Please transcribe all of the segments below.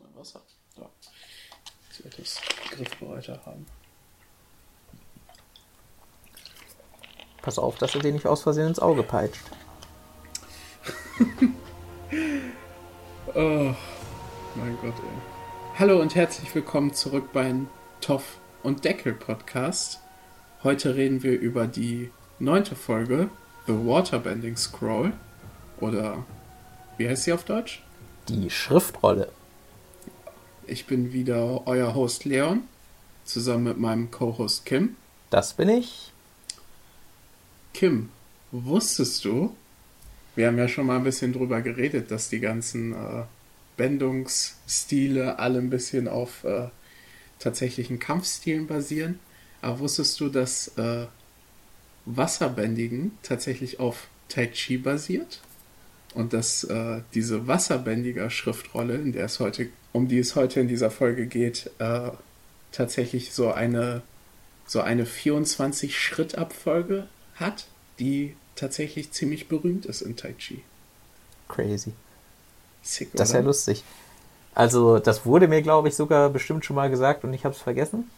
mal Wasser. Da. Ich werde das griffbereiter haben. Pass auf, dass er dir nicht aus Versehen ins Auge peitscht. oh, mein Gott, ey. Hallo und herzlich willkommen zurück beim Toff und Deckel Podcast. Heute reden wir über die neunte Folge, The Waterbending Scroll. Oder wie heißt sie auf Deutsch? Die Schriftrolle. Ich bin wieder euer Host Leon, zusammen mit meinem Co-Host Kim. Das bin ich. Kim, wusstest du, wir haben ja schon mal ein bisschen drüber geredet, dass die ganzen äh, Bendungsstile alle ein bisschen auf äh, tatsächlichen Kampfstilen basieren. Aber wusstest du, dass äh, Wasserbändigen tatsächlich auf Tai Chi basiert? Und dass äh, diese wasserbändiger Schriftrolle, in der es heute, um die es heute in dieser Folge geht, äh, tatsächlich so eine so eine 24-Schritt-Abfolge hat, die tatsächlich ziemlich berühmt ist in Tai Chi. Crazy. Sick, das ist ja lustig. Also, das wurde mir, glaube ich, sogar bestimmt schon mal gesagt und ich habe es vergessen.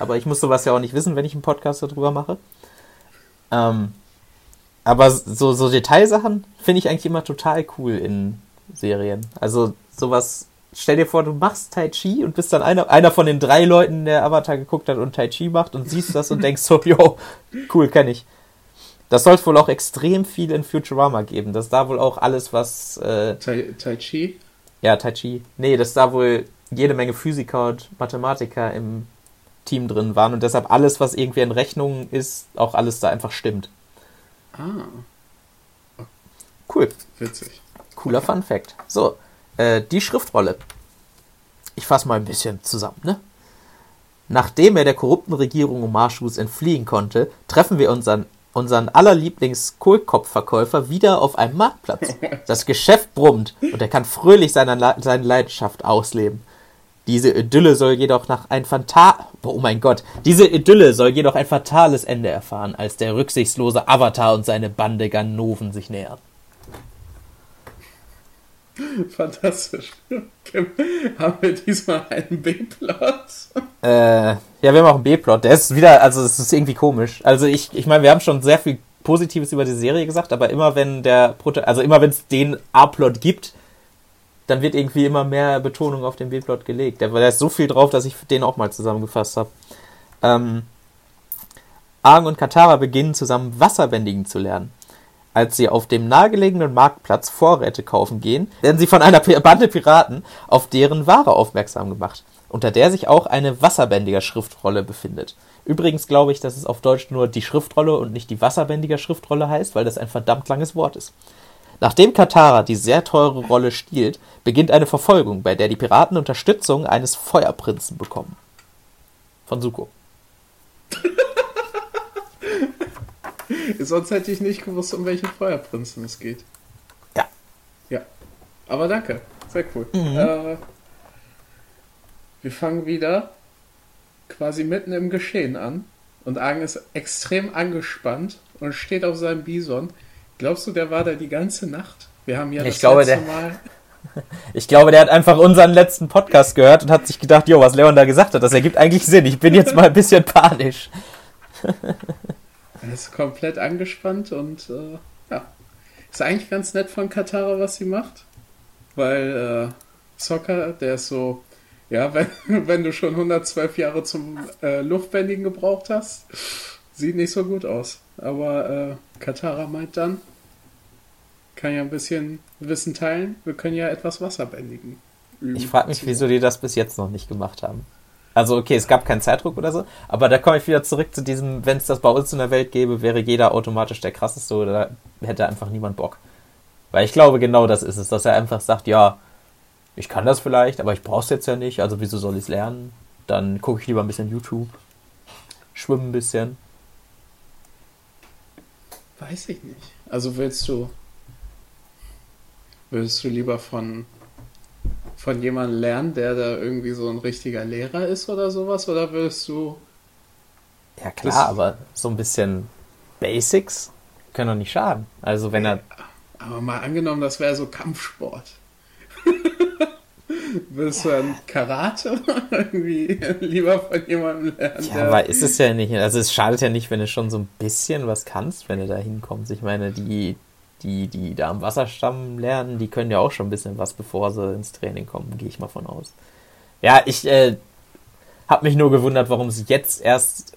Aber ich muss sowas ja auch nicht wissen, wenn ich einen Podcast darüber mache. Ähm, aber so, so Detailsachen finde ich eigentlich immer total cool in Serien. Also, sowas. Stell dir vor, du machst Tai Chi und bist dann einer, einer von den drei Leuten, der Avatar geguckt hat und Tai Chi macht und siehst das und denkst so, yo, cool, kenne ich. Das soll es wohl auch extrem viel in Futurama geben. Das da wohl auch alles, was. Äh, tai, tai Chi? Ja, Tai Chi. Nee, dass da wohl jede Menge Physiker und Mathematiker im Team drin waren und deshalb alles, was irgendwie in Rechnungen ist, auch alles da einfach stimmt. Ah. Cool. Witzig. Cooler Fun Fact. So, äh, die Schriftrolle. Ich fasse mal ein bisschen zusammen, ne? Nachdem er der korrupten Regierung um Marschus entfliehen konnte, treffen wir unseren unseren allerlieblings Kohlkopfverkäufer wieder auf einem Marktplatz. Das Geschäft brummt und er kann fröhlich seine, seine Leidenschaft ausleben. Diese Idylle soll jedoch nach ein fatal oh mein Gott, diese Idylle soll jedoch ein fatales Ende erfahren, als der rücksichtslose Avatar und seine Bande Ganoven sich nähern. Fantastisch. haben wir diesmal einen B-Plot? Äh, ja, wir haben auch einen B-Plot. Der ist wieder, also es ist irgendwie komisch. Also ich, ich meine, wir haben schon sehr viel Positives über die Serie gesagt, aber immer wenn der Proto also immer wenn es den A-Plot gibt, dann wird irgendwie immer mehr Betonung auf den B-Plot gelegt. Da ist so viel drauf, dass ich den auch mal zusammengefasst habe. Ähm, Aang und Katara beginnen zusammen Wasserbändigen zu lernen. Als sie auf dem nahegelegenen Marktplatz Vorräte kaufen gehen, werden sie von einer Bande Piraten auf deren Ware aufmerksam gemacht, unter der sich auch eine wasserbändiger Schriftrolle befindet. Übrigens glaube ich, dass es auf Deutsch nur die Schriftrolle und nicht die wasserbändiger Schriftrolle heißt, weil das ein verdammt langes Wort ist. Nachdem Katara die sehr teure Rolle stiehlt, beginnt eine Verfolgung, bei der die Piraten Unterstützung eines Feuerprinzen bekommen. Von Suko. Sonst hätte ich nicht gewusst, um welchen Feuerprinzen es geht. Ja. Ja. Aber danke. Sehr cool. Mhm. Äh, wir fangen wieder quasi mitten im Geschehen an. Und Aang ist extrem angespannt und steht auf seinem Bison. Glaubst du, der war da die ganze Nacht? Wir haben ja ich das glaube, letzte der, Mal. Ich glaube, der hat einfach unseren letzten Podcast gehört und hat sich gedacht, jo, was Leon da gesagt hat, das ergibt eigentlich Sinn. Ich bin jetzt mal ein bisschen panisch. Er ist komplett angespannt und äh, ja. Ist eigentlich ganz nett von Katara, was sie macht. Weil äh, Soccer, der ist so, ja, wenn, wenn du schon 112 Jahre zum äh, Luftbändigen gebraucht hast, sieht nicht so gut aus. Aber äh, Katara meint dann, kann ja ein bisschen Wissen teilen, wir können ja etwas Wasser bändigen. Ich frage mich, wieso die das bis jetzt noch nicht gemacht haben. Also okay, es gab keinen Zeitdruck oder so, aber da komme ich wieder zurück zu diesem, wenn es das bei uns in der Welt gäbe, wäre jeder automatisch der krasseste oder hätte einfach niemand Bock. Weil ich glaube, genau das ist es, dass er einfach sagt, ja, ich kann das vielleicht, aber ich brauche es jetzt ja nicht, also wieso soll ich es lernen? Dann gucke ich lieber ein bisschen YouTube, schwimme ein bisschen. Weiß ich nicht. Also willst du, willst du lieber von von jemandem lernen, der da irgendwie so ein richtiger Lehrer ist oder sowas? Oder willst du. Ja, klar, aber so ein bisschen Basics können doch nicht schaden. Also, wenn er. Aber mal angenommen, das wäre so Kampfsport. Willst du dann Karate irgendwie lieber von jemandem lernen? Ja, aber ist es ja nicht. Also es schadet ja nicht, wenn du schon so ein bisschen was kannst, wenn du da hinkommst. Ich meine, die, die, die da am Wasserstamm lernen, die können ja auch schon ein bisschen was, bevor sie ins Training kommen, gehe ich mal von aus. Ja, ich äh, habe mich nur gewundert, warum es jetzt erst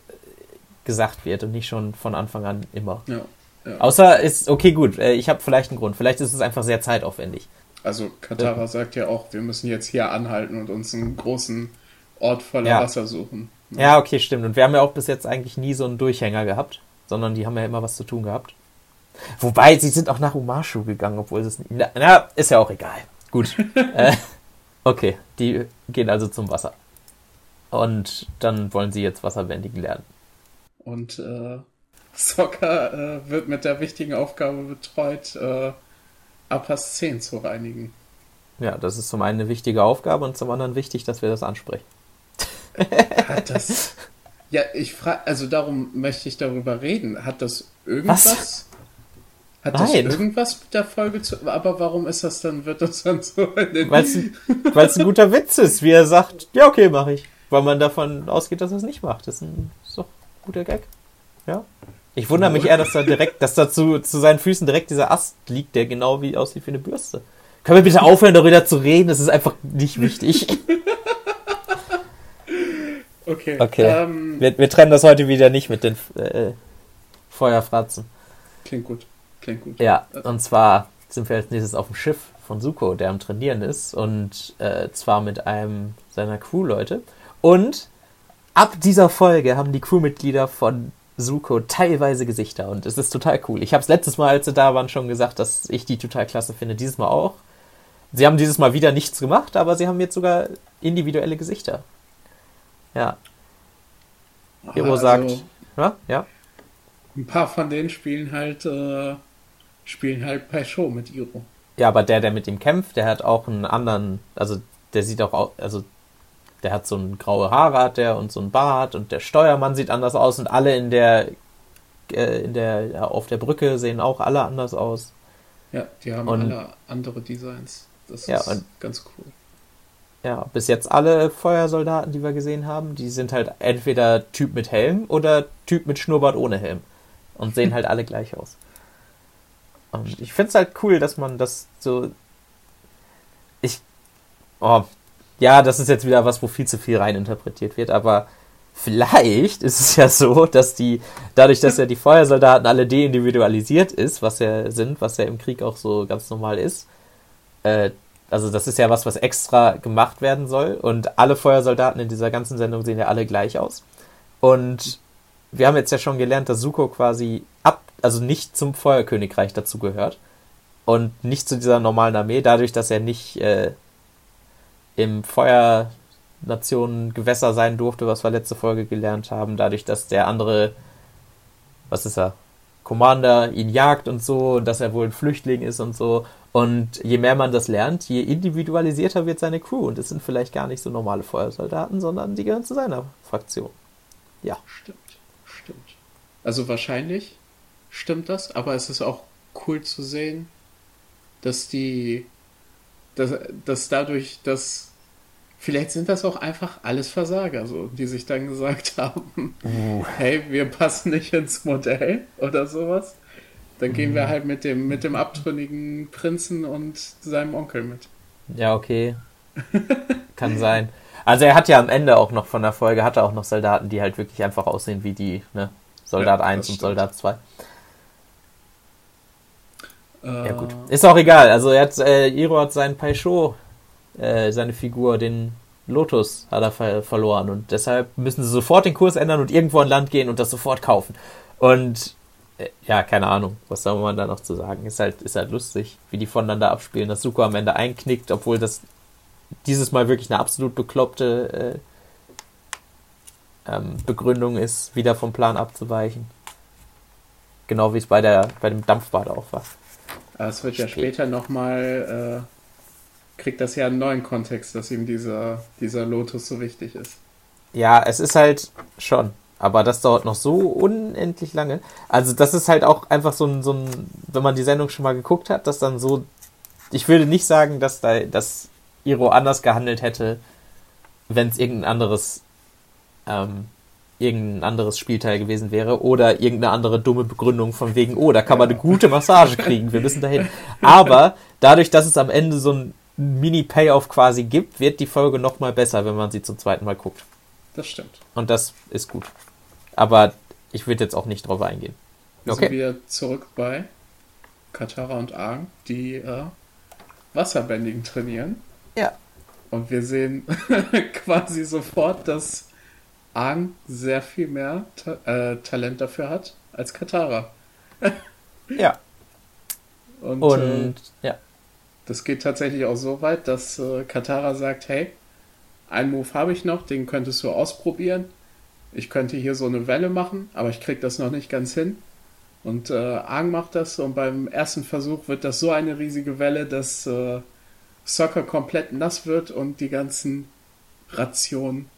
gesagt wird und nicht schon von Anfang an immer. Ja, ja. Außer ist, okay, gut, äh, ich habe vielleicht einen Grund. Vielleicht ist es einfach sehr zeitaufwendig. Also Katara ja. sagt ja auch, wir müssen jetzt hier anhalten und uns einen großen Ort voller ja. Wasser suchen. Ne? Ja, okay, stimmt. Und wir haben ja auch bis jetzt eigentlich nie so einen Durchhänger gehabt, sondern die haben ja immer was zu tun gehabt. Wobei, sie sind auch nach Umashu gegangen, obwohl es nicht. Na, ist ja auch egal. Gut. äh, okay, die gehen also zum Wasser. Und dann wollen sie jetzt Wasserbändigen lernen. Und äh, Soccer äh, wird mit der wichtigen Aufgabe betreut, äh, Appas 10 zu reinigen. Ja, das ist zum einen eine wichtige Aufgabe und zum anderen wichtig, dass wir das ansprechen. Hat das. Ja, ich frage, also darum möchte ich darüber reden. Hat das irgendwas? Was? Hat Nein. das irgendwas mit der Folge zu. Aber warum ist das dann, wird das dann so Weil es ein guter Witz ist, wie er sagt, ja, okay, mache ich. Weil man davon ausgeht, dass er es nicht macht. Das ist, ein, ist doch ein guter Gag. Ja. Ich wundere mich eher, dass da direkt, dass da zu, zu seinen Füßen direkt dieser Ast liegt, der genau wie aussieht wie eine Bürste. Können wir bitte aufhören, darüber zu reden? Das ist einfach nicht wichtig. okay. Okay. Ähm, wir, wir, trennen das heute wieder nicht mit den äh, Feuerfratzen. Klingt gut. Klingt gut. Ja, und zwar sind wir als nächstes auf dem Schiff von Suko, der am Trainieren ist. Und äh, zwar mit einem seiner Crewleute. Und ab dieser Folge haben die Crewmitglieder von Suko teilweise Gesichter und es ist total cool. Ich habe es letztes Mal, als sie da waren, schon gesagt, dass ich die total klasse finde. Dieses Mal auch. Sie haben dieses Mal wieder nichts gemacht, aber sie haben jetzt sogar individuelle Gesichter. Ja. Hero also, sagt, ja, ja. Ein paar von denen spielen halt, äh, spielen halt bei Show mit Iro. Ja, aber der, der mit ihm kämpft, der hat auch einen anderen, also der sieht auch, also der hat so ein graue Haare hat der und so ein Bart und der Steuermann sieht anders aus und alle in der äh, in der ja, auf der Brücke sehen auch alle anders aus. Ja, die haben und, alle andere Designs. Das ja, ist und, ganz cool. Ja, bis jetzt alle Feuersoldaten, die wir gesehen haben, die sind halt entweder Typ mit Helm oder Typ mit Schnurrbart ohne Helm und sehen halt alle gleich aus. Und ich finde es halt cool, dass man das so ich oh, ja, das ist jetzt wieder was, wo viel zu viel reininterpretiert wird, aber vielleicht ist es ja so, dass die, dadurch, dass ja die Feuersoldaten alle deindividualisiert ist, was ja sind, was ja im Krieg auch so ganz normal ist, äh, also das ist ja was, was extra gemacht werden soll und alle Feuersoldaten in dieser ganzen Sendung sehen ja alle gleich aus. Und wir haben jetzt ja schon gelernt, dass Suko quasi also nicht zum Feuerkönigreich dazugehört und nicht zu dieser normalen Armee, dadurch, dass er nicht äh, im Feuernationen-Gewässer sein durfte, was wir letzte Folge gelernt haben, dadurch, dass der andere, was ist er, Commander ihn jagt und so, dass er wohl ein Flüchtling ist und so. Und je mehr man das lernt, je individualisierter wird seine Crew. Und es sind vielleicht gar nicht so normale Feuersoldaten, sondern die gehören zu seiner Fraktion. Ja. Stimmt, stimmt. Also wahrscheinlich stimmt das, aber es ist auch cool zu sehen, dass die, dass, dass dadurch, dass Vielleicht sind das auch einfach alles Versager, so, die sich dann gesagt haben, uh. hey, wir passen nicht ins Modell oder sowas. Dann gehen uh. wir mhm. halt mit dem, mit dem abtrünnigen Prinzen und seinem Onkel mit. Ja, okay. Kann sein. Also er hat ja am Ende auch noch von der Folge, hat er auch noch Soldaten, die halt wirklich einfach aussehen wie die, ne? Soldat ja, 1 und stimmt. Soldat 2. Äh, ja gut. Ist auch egal. Also er hat, äh, Iro hat seinen Peugeot äh, seine Figur, den Lotus, hat er ver verloren. Und deshalb müssen sie sofort den Kurs ändern und irgendwo an Land gehen und das sofort kaufen. Und äh, ja, keine Ahnung, was soll man da noch zu sagen? Ist halt, ist halt lustig, wie die voneinander abspielen, dass Suko am Ende einknickt, obwohl das dieses Mal wirklich eine absolut bekloppte äh, ähm, Begründung ist, wieder vom Plan abzuweichen. Genau wie es bei, der, bei dem Dampfbad auch war. Aber es wird ja später nochmal äh, kriegt das ja einen neuen Kontext, dass ihm dieser, dieser Lotus so wichtig ist. Ja, es ist halt schon. Aber das dauert noch so unendlich lange. Also, das ist halt auch einfach so ein, so ein, wenn man die Sendung schon mal geguckt hat, dass dann so. Ich würde nicht sagen, dass da, dass Iro anders gehandelt hätte, wenn es irgendein anderes, ähm, irgendein anderes Spielteil gewesen wäre oder irgendeine andere dumme Begründung von wegen, oh, da kann man eine gute Massage kriegen, wir müssen dahin. Aber dadurch, dass es am Ende so ein Mini-Payoff quasi gibt, wird die Folge nochmal besser, wenn man sie zum zweiten Mal guckt. Das stimmt. Und das ist gut. Aber ich würde jetzt auch nicht drauf eingehen. Wir okay. sind wieder zurück bei Katara und Aang, die äh, Wasserbändigen trainieren. Ja. Und wir sehen quasi sofort, dass Aang sehr viel mehr Ta äh, Talent dafür hat als Katara. ja. Und, Und äh, ja. Das geht tatsächlich auch so weit, dass äh, Katara sagt, hey, einen Move habe ich noch, den könntest du ausprobieren. Ich könnte hier so eine Welle machen, aber ich kriege das noch nicht ganz hin. Und äh, Aang macht das und beim ersten Versuch wird das so eine riesige Welle, dass äh, Soccer komplett nass wird und die ganzen Rationen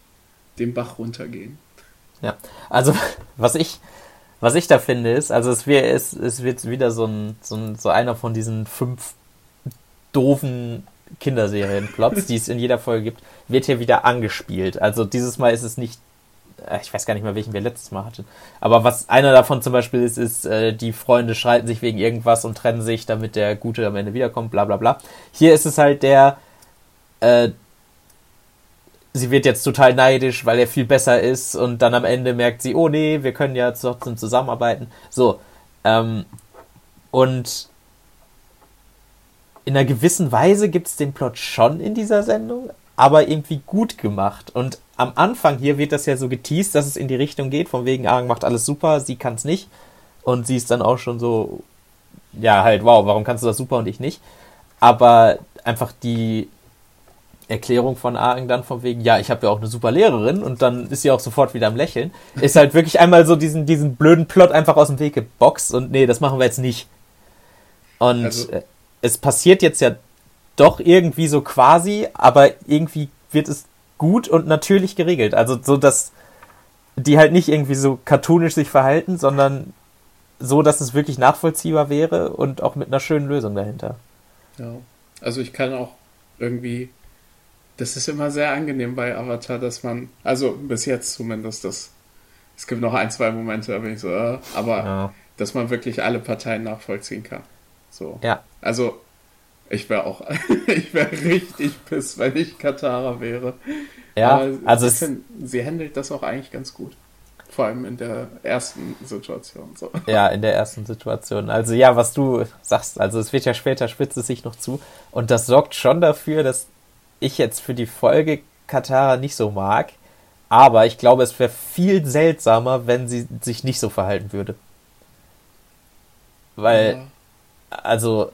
den Bach runtergehen. Ja, also was ich, was ich da finde ist, also es, wär, es, es wird wieder so, ein, so, ein, so einer von diesen fünf doofen Kinderserien-Plots, die es in jeder Folge gibt, wird hier wieder angespielt. Also dieses Mal ist es nicht, äh, ich weiß gar nicht mehr, welchen wir letztes Mal hatten. Aber was einer davon zum Beispiel ist, ist, äh, die Freunde streiten sich wegen irgendwas und trennen sich, damit der Gute am Ende wiederkommt, bla bla bla. Hier ist es halt der, äh, sie wird jetzt total neidisch, weil er viel besser ist und dann am Ende merkt sie, oh nee, wir können ja trotzdem zusammenarbeiten. So. Ähm, und in einer gewissen Weise gibt es den Plot schon in dieser Sendung, aber irgendwie gut gemacht. Und am Anfang hier wird das ja so geteased, dass es in die Richtung geht, von wegen, Aang macht alles super, sie kann es nicht. Und sie ist dann auch schon so, ja, halt, wow, warum kannst du das super und ich nicht? Aber einfach die Erklärung von Aang dann von wegen, ja, ich habe ja auch eine super Lehrerin und dann ist sie auch sofort wieder am Lächeln, ist halt wirklich einmal so diesen, diesen blöden Plot einfach aus dem Weg geboxt und nee, das machen wir jetzt nicht. Und also, äh, es passiert jetzt ja doch irgendwie so quasi, aber irgendwie wird es gut und natürlich geregelt. Also so, dass die halt nicht irgendwie so cartoonisch sich verhalten, sondern so, dass es wirklich nachvollziehbar wäre und auch mit einer schönen Lösung dahinter. Ja, also ich kann auch irgendwie, das ist immer sehr angenehm bei Avatar, dass man, also bis jetzt zumindest, das, es gibt noch ein, zwei Momente, da bin ich so, äh, aber ja. dass man wirklich alle Parteien nachvollziehen kann. So. Ja. Also, ich wäre auch, ich wäre richtig piss, wenn ich Katara wäre. Ja, Aber also es, find, sie handelt das auch eigentlich ganz gut. Vor allem in der ersten Situation. So. Ja, in der ersten Situation. Also ja, was du sagst, also es wird ja später spitzt es sich noch zu. Und das sorgt schon dafür, dass ich jetzt für die Folge Katara nicht so mag. Aber ich glaube, es wäre viel seltsamer, wenn sie sich nicht so verhalten würde. Weil, ja also,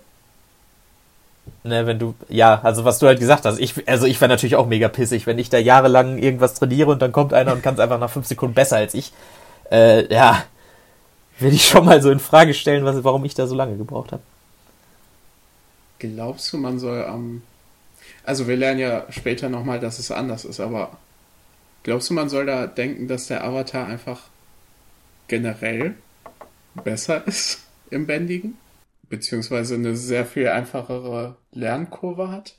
ne, wenn du, ja, also was du halt gesagt hast, ich, also ich wäre natürlich auch mega pissig, wenn ich da jahrelang irgendwas trainiere und dann kommt einer und kann es einfach nach fünf Sekunden besser als ich. Äh, ja, will ich schon mal so in Frage stellen, was, warum ich da so lange gebraucht habe. Glaubst du, man soll am. Ähm, also wir lernen ja später nochmal, dass es anders ist, aber glaubst du, man soll da denken, dass der Avatar einfach generell besser ist im Bändigen? beziehungsweise eine sehr viel einfachere Lernkurve hat.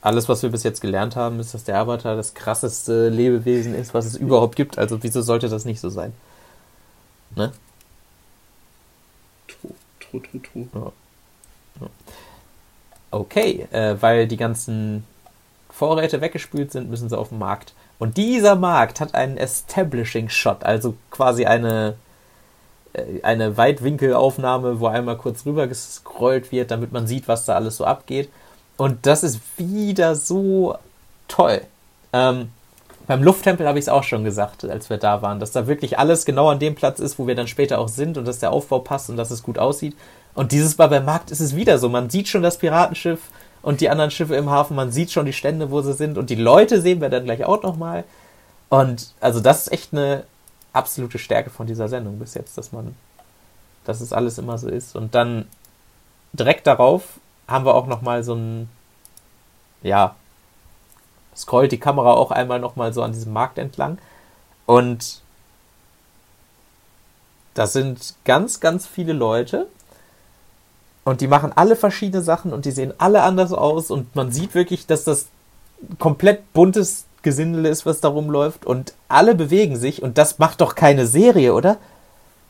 Alles, was wir bis jetzt gelernt haben, ist, dass der Avatar das krasseste Lebewesen ist, was es überhaupt gibt. Also wieso sollte das nicht so sein? Ne? True, true, true, true. Ja. Ja. Okay, äh, weil die ganzen Vorräte weggespült sind, müssen sie auf den Markt. Und dieser Markt hat einen Establishing Shot, also quasi eine äh, eine Weitwinkelaufnahme, wo einmal kurz rüber gescrollt wird, damit man sieht, was da alles so abgeht. Und das ist wieder so toll. Ähm, beim Lufttempel habe ich es auch schon gesagt, als wir da waren, dass da wirklich alles genau an dem Platz ist, wo wir dann später auch sind und dass der Aufbau passt und dass es gut aussieht. Und dieses Mal beim Markt ist es wieder so. Man sieht schon das Piratenschiff und die anderen Schiffe im Hafen, man sieht schon die Stände, wo sie sind und die Leute sehen wir dann gleich auch nochmal. Und also das ist echt eine absolute Stärke von dieser Sendung bis jetzt, dass man, dass es alles immer so ist. Und dann direkt darauf haben wir auch noch mal so ein, ja, scrollt die Kamera auch einmal noch mal so an diesem Markt entlang und da sind ganz, ganz viele Leute Und die machen alle verschiedene Sachen und die sehen alle anders aus und man sieht wirklich, dass das komplett buntes Gesindel ist, was da rumläuft und alle bewegen sich und das macht doch keine Serie, oder?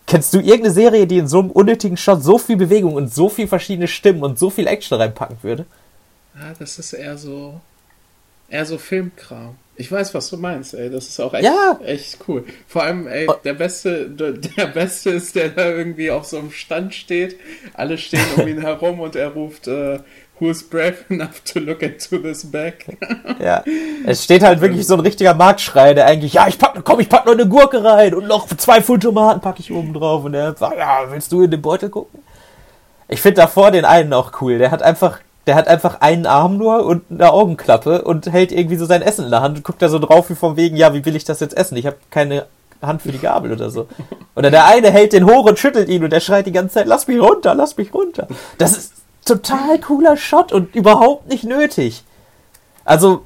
Kennst du irgendeine Serie, die in so einem unnötigen Shot so viel Bewegung und so viel verschiedene Stimmen und so viel Action reinpacken würde? Ja, das ist eher so eher so Filmkram. Ich weiß, was du meinst, ey. Das ist auch echt, Ja. echt cool. Vor allem, ey, der Beste, der, der Beste ist, der da irgendwie auf so einem Stand steht. Alle stehen um ihn herum und er ruft, äh, Who's brave enough to look into this bag? Ja. Es steht halt wirklich so ein richtiger Marktschrei, der eigentlich, ja, ich pack, komm, ich pack noch eine Gurke rein und noch zwei Pfund Tomaten packe ich oben drauf und der sagt, ja, willst du in den Beutel gucken? Ich finde davor den einen auch cool. Der hat einfach, der hat einfach einen Arm nur und eine Augenklappe und hält irgendwie so sein Essen in der Hand und guckt da so drauf wie vom wegen, ja, wie will ich das jetzt essen? Ich habe keine Hand für die Gabel oder so. Oder der eine hält den hoch und schüttelt ihn und der schreit die ganze Zeit, lass mich runter, lass mich runter. Das ist total cooler Shot und überhaupt nicht nötig. Also,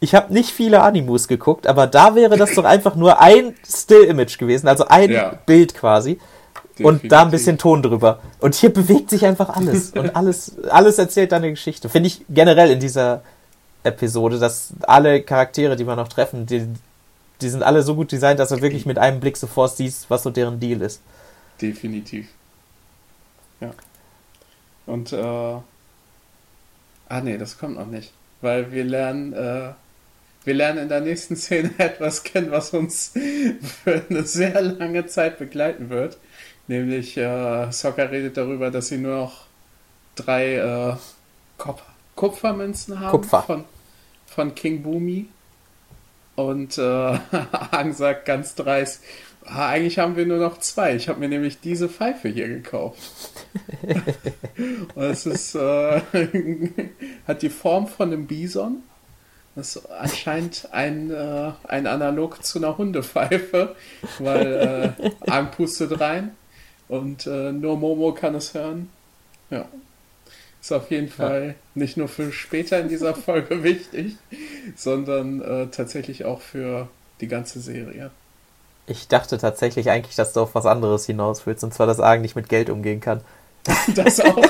ich habe nicht viele Animus geguckt, aber da wäre das doch einfach nur ein Still-Image gewesen, also ein Ja. Bild quasi. Und da ein bisschen Ton drüber. Und hier bewegt sich einfach alles. Und alles, alles erzählt dann eine Geschichte. Finde ich generell in dieser Episode, dass alle Charaktere, die wir noch treffen, die, die sind alle so gut designt, dass du wirklich mit einem Blick sofort siehst, was so deren Deal ist. Definitiv. Ja. Und, äh, ah nee, das kommt noch nicht. Weil wir lernen, äh, wir lernen in der nächsten Szene etwas kennen, was uns für eine sehr lange Zeit begleiten wird. Nämlich, äh, Sokka redet darüber, dass sie nur noch drei, äh, Kupfermünzen haben. Kupfer. Von, von King Boomy. Und, äh, Aang sagt ganz dreist, Ah, eigentlich haben wir nur noch zwei. Ich habe mir nämlich diese Pfeife hier gekauft. Und es ist, äh, hat die Form von einem Bison. Das ist anscheinend ein, äh, ein Analog zu einer Hundepfeife, weil äh, Aang pustet rein und äh, nur Momo kann es hören. Ja. Ist auf jeden Fall nicht nur für später in dieser Folge wichtig, sondern äh, tatsächlich auch für die ganze Serie. Ich dachte tatsächlich eigentlich, dass du auf was anderes hinaus willst, und zwar, dass Argen nicht mit Geld umgehen kann. Das auch.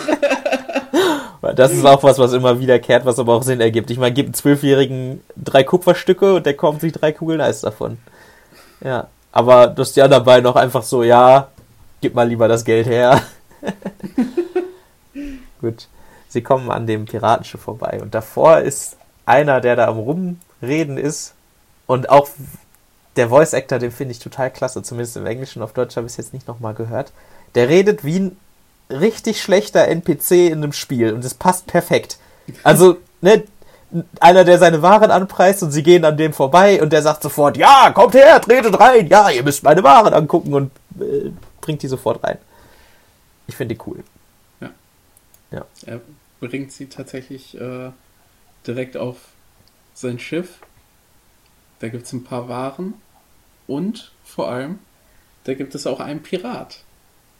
Weil Das ist auch was, was immer wiederkehrt, was aber auch Sinn ergibt. Ich meine, gib einem Zwölfjährigen drei Kupferstücke und der kauft sich drei Kugeln Eis davon. Ja. Aber dass die anderen beiden auch einfach so, ja, gib mal lieber das Geld her. Gut. Sie kommen an dem Piratenschiff vorbei und davor ist einer, der da am Rumreden ist und auch der Voice Actor, den finde ich total klasse, zumindest im Englischen, auf Deutsch habe ich es jetzt nicht nochmal gehört. Der redet wie ein richtig schlechter NPC in einem Spiel und es passt perfekt. Also, ne, einer, der seine Waren anpreist und sie gehen an dem vorbei und der sagt sofort, ja, kommt her, tretet rein, ja, ihr müsst meine Waren angucken und äh, bringt die sofort rein. Ich finde die cool. Er bringt sie tatsächlich äh, direkt auf sein Schiff. Da gibt es ein paar Waren und vor allem, da gibt es auch einen Pirat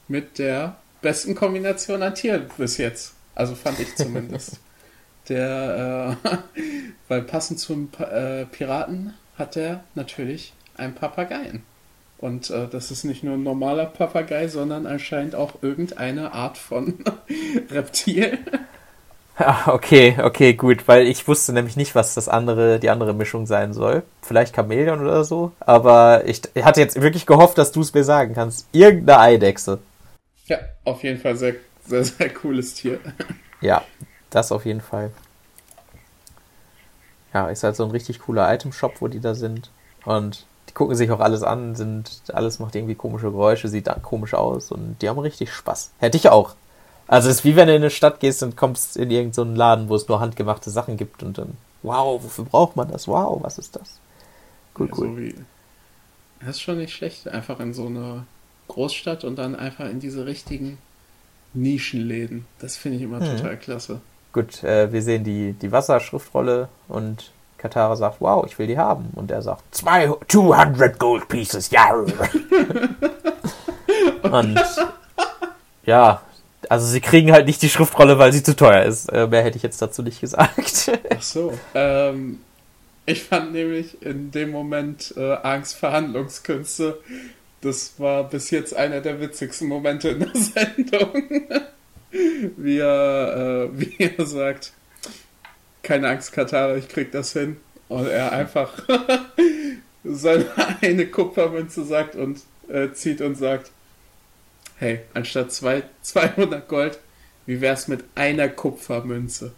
mit der besten Kombination an Tieren bis jetzt. Also fand ich zumindest. der, äh, weil passend zum Pa- äh, Piraten hat er natürlich einen Papageien. Und äh, das ist nicht nur ein normaler Papagei, sondern anscheinend auch irgendeine Art von Reptil. Ja, okay, okay, gut, weil ich wusste nämlich nicht, was das andere, die andere Mischung sein soll. Vielleicht Chamäleon oder so, aber ich, ich hatte jetzt wirklich gehofft, dass du es mir sagen kannst. Irgendeine Eidechse. Ja, auf jeden Fall sehr, sehr, sehr cooles Tier. Ja, das auf jeden Fall. Ja, ist halt so ein richtig cooler Item-Shop, wo die da sind. Und die gucken sich auch alles an, sind, alles macht irgendwie komische Geräusche, sieht da komisch aus und die haben richtig Spaß. Hätte ich auch. Also es ist wie wenn du in eine Stadt gehst und kommst in irgendeinen so Laden, wo es nur handgemachte Sachen gibt und dann, wow, wofür braucht man das? Wow, was ist das? Cool, cool. So wie, das ist schon nicht schlecht. Einfach in so eine Großstadt und dann einfach in diese richtigen Nischenläden. Das finde ich immer Mhm. total klasse. Gut, äh, wir sehen die, die Wasserschriftrolle und Katara sagt, wow, ich will die haben. Und er sagt, zwei, 200 Gold Pieces, ja. und ja, also sie kriegen halt nicht die Schriftrolle, weil sie zu teuer ist. Äh, mehr hätte ich jetzt dazu nicht gesagt. Ach so. Ähm, ich fand nämlich in dem Moment äh, Angst Verhandlungskünste. Das war bis jetzt einer der witzigsten Momente in der Sendung. wie er, äh, wie er sagt, keine Angst, Katara, ich krieg das hin. Und er einfach seine eine Kupfermünze sagt und äh, zieht und sagt, hey, anstatt zwei, 200 Gold, wie wär's mit einer Kupfermünze?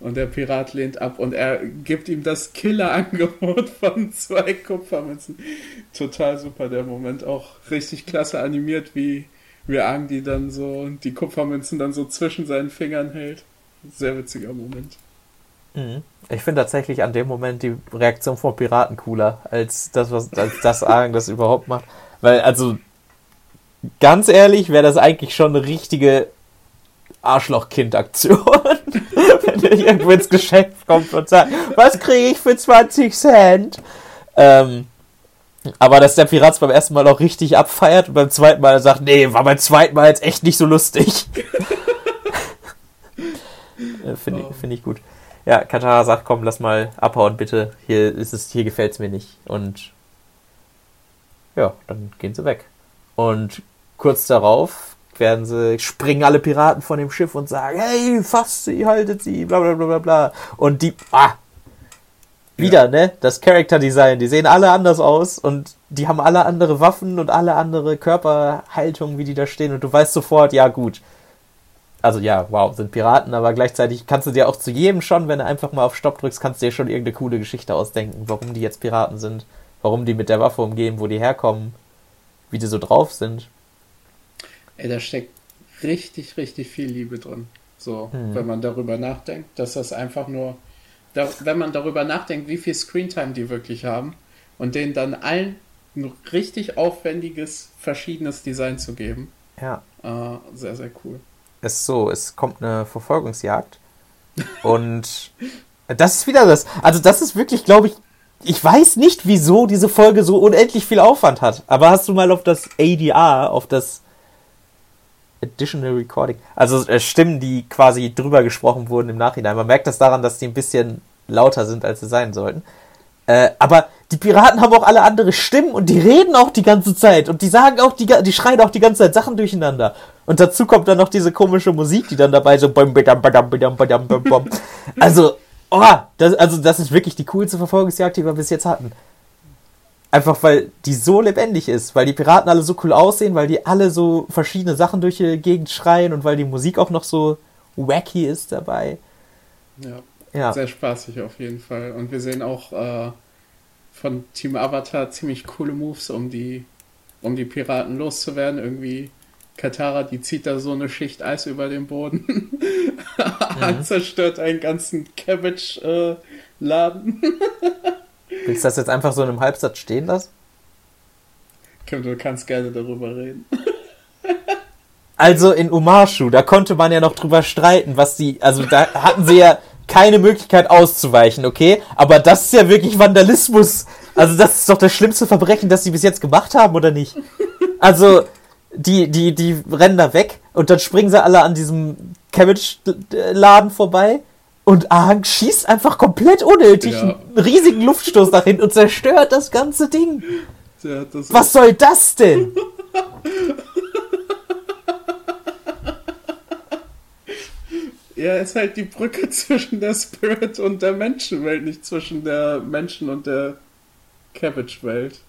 Und der Pirat lehnt ab und er gibt ihm das Killerangebot von zwei Kupfermünzen. Total super der Moment. Auch richtig klasse animiert, wie, wie Ang die dann so, die Kupfermünzen dann so zwischen seinen Fingern hält. Sehr witziger Moment. Mhm. Ich finde tatsächlich an dem Moment die Reaktion vom Piraten cooler, als das, was, als das Aang das überhaupt macht. Weil, also, ganz ehrlich, wäre das eigentlich schon eine richtige Arschloch-Kind-Aktion. Wenn er irgendwo ins Geschäft kommt und sagt, was kriege ich für 20 Cent? Ähm, aber dass der Pirat beim ersten Mal auch richtig abfeiert und beim zweiten Mal sagt, nee, war beim zweiten Mal jetzt echt nicht so lustig. Finde ich, find ich gut. Ja, Katara sagt, komm, lass mal abhauen, bitte. Hier ist es, hier gefällt's mir nicht. Und ja, dann gehen sie weg. Und kurz darauf werden sie, springen alle Piraten von dem Schiff und sagen, hey, fasst sie, haltet sie, bla bla bla bla bla. Und die, ah, wieder, ja. ne? Das Character Design, die sehen alle anders aus und die haben alle andere Waffen und alle andere Körperhaltung, wie die da stehen und du weißt sofort, ja gut. Also ja, wow, sind Piraten, aber gleichzeitig kannst du dir auch zu jedem schon, wenn du einfach mal auf Stopp drückst, kannst du dir schon irgendeine coole Geschichte ausdenken, warum die jetzt Piraten sind, warum die mit der Waffe umgehen, wo die herkommen, wie die so drauf sind. Ey, da steckt richtig, richtig viel Liebe drin. So, hm. wenn man darüber nachdenkt, dass das einfach nur, da, wenn man darüber nachdenkt, wie viel Screentime die wirklich haben und denen dann allen ein richtig aufwendiges, verschiedenes Design zu geben. Ja. Äh, sehr, sehr cool. Ist so, es kommt eine Verfolgungsjagd und das ist wieder das. Also, das ist wirklich, glaube ich, ich weiß nicht, wieso diese Folge so unendlich viel Aufwand hat. Aber hast du mal auf das ADR, auf das Additional Recording. Also äh, Stimmen, die quasi drüber gesprochen wurden im Nachhinein. Man merkt das daran, dass die ein bisschen lauter sind, als sie sein sollten. Äh, aber die Piraten haben auch alle andere Stimmen und die reden auch die ganze Zeit und die sagen auch die, die schreien auch die ganze Zeit Sachen durcheinander. Und dazu kommt dann noch diese komische Musik, die dann dabei so also, oh, das, also das ist wirklich die coolste Verfolgungsjagd, die wir bis jetzt hatten. Einfach weil die so lebendig ist, weil die Piraten alle so cool aussehen, weil die alle so verschiedene Sachen durch die Gegend schreien und weil die Musik auch noch so wacky ist dabei. Ja, ja. sehr spaßig auf jeden Fall. Und wir sehen auch äh, von Team Avatar ziemlich coole Moves, um die, um die Piraten loszuwerden. Irgendwie Katara, die zieht da so eine Schicht Eis über den Boden. mhm. zerstört einen ganzen Cabbage-Laden. Äh, Willst du das jetzt einfach so in einem Halbsatz stehen lassen? Kim, du kannst gerne darüber reden. Also in Umashu, da konnte man ja noch drüber streiten, was die, also da hatten sie ja keine Möglichkeit auszuweichen, okay? Aber das ist ja wirklich Vandalismus. Also das ist doch das schlimmste Verbrechen, das sie bis jetzt gemacht haben, oder nicht? Also die, die, die rennen da weg und dann springen sie alle an diesem Cabbage-Laden vorbei und Ahang schießt einfach komplett unnötig ja. einen riesigen Luftstoß nach hinten und zerstört das ganze Ding. Das Was soll das denn? ja, ist halt die Brücke zwischen der Spirit und der Menschenwelt, nicht zwischen der Menschen- und der Cabbage-Welt.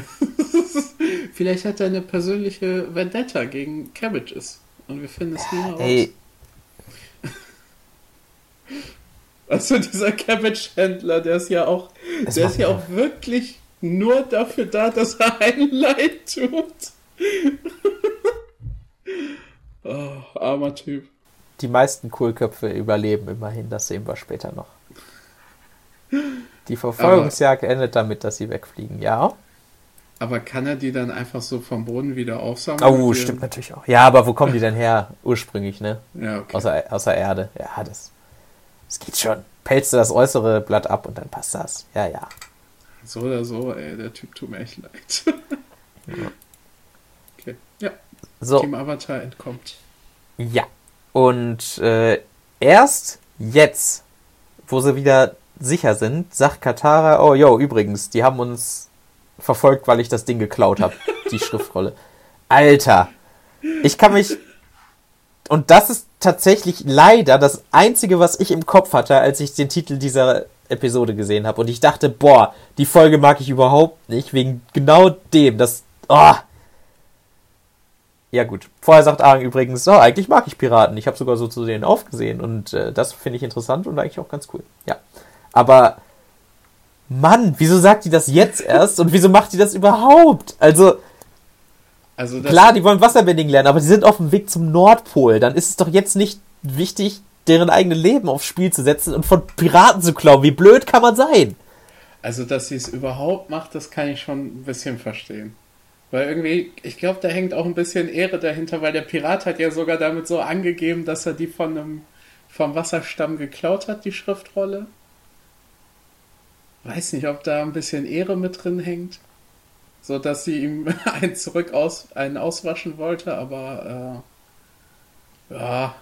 Vielleicht hat er eine persönliche Vendetta gegen Cabbages. Und wir finden es nie raus. Hey, also dieser Cabbage-Händler, der ist ja auch, es der ist ja auch wirklich nur dafür da, dass er einen Leid tut. oh, armer Typ. Die meisten Kohlköpfe überleben immerhin, das sehen wir später noch. Die Verfolgungsjagd aber, endet damit, dass sie wegfliegen, ja. Aber kann er die dann einfach so vom Boden wieder aufsammeln? Oh, stimmt natürlich auch. Ja, aber wo kommen die denn her ursprünglich, ne? Ja, okay. Außer, außer Erde. Ja, das. Es geht schon. Pelzt du das äußere Blatt ab und dann passt das. Ja, ja. So oder so, ey, der Typ tut mir echt leid. ja. Okay, ja. So. Team Avatar entkommt. Ja. Und äh, erst jetzt, wo sie wieder sicher sind, sagt Katara, oh yo, übrigens, die haben uns verfolgt, weil ich das Ding geklaut habe, die Schriftrolle. Alter, ich kann mich und das ist tatsächlich leider das Einzige, was ich im Kopf hatte, als ich den Titel dieser Episode gesehen habe. Und ich dachte, boah, die Folge mag ich überhaupt nicht, wegen genau dem. Das. Oh. Ja, gut. Vorher sagt Argen übrigens, oh, eigentlich mag ich Piraten. Ich habe sogar so zu denen aufgesehen. Und äh, das finde ich interessant und eigentlich auch ganz cool. Ja. Aber. Mann, wieso sagt die das jetzt erst und wieso macht die das überhaupt? Also. Also Klar, die wollen Wasserbending lernen, aber die sind auf dem Weg zum Nordpol. Dann ist es doch jetzt nicht wichtig, deren eigene Leben aufs Spiel zu setzen und von Piraten zu klauen. Wie blöd kann man sein? Also, dass sie es überhaupt macht, das kann ich schon ein bisschen verstehen. Weil irgendwie, ich glaube, da hängt auch ein bisschen Ehre dahinter, weil der Pirat hat ja sogar damit so angegeben, dass er die von einem vom Wasserstamm geklaut hat, die Schriftrolle. Weiß nicht, ob da ein bisschen Ehre mit drin hängt so dass sie ihm einen zurück aus, einen auswaschen wollte, aber äh, ja,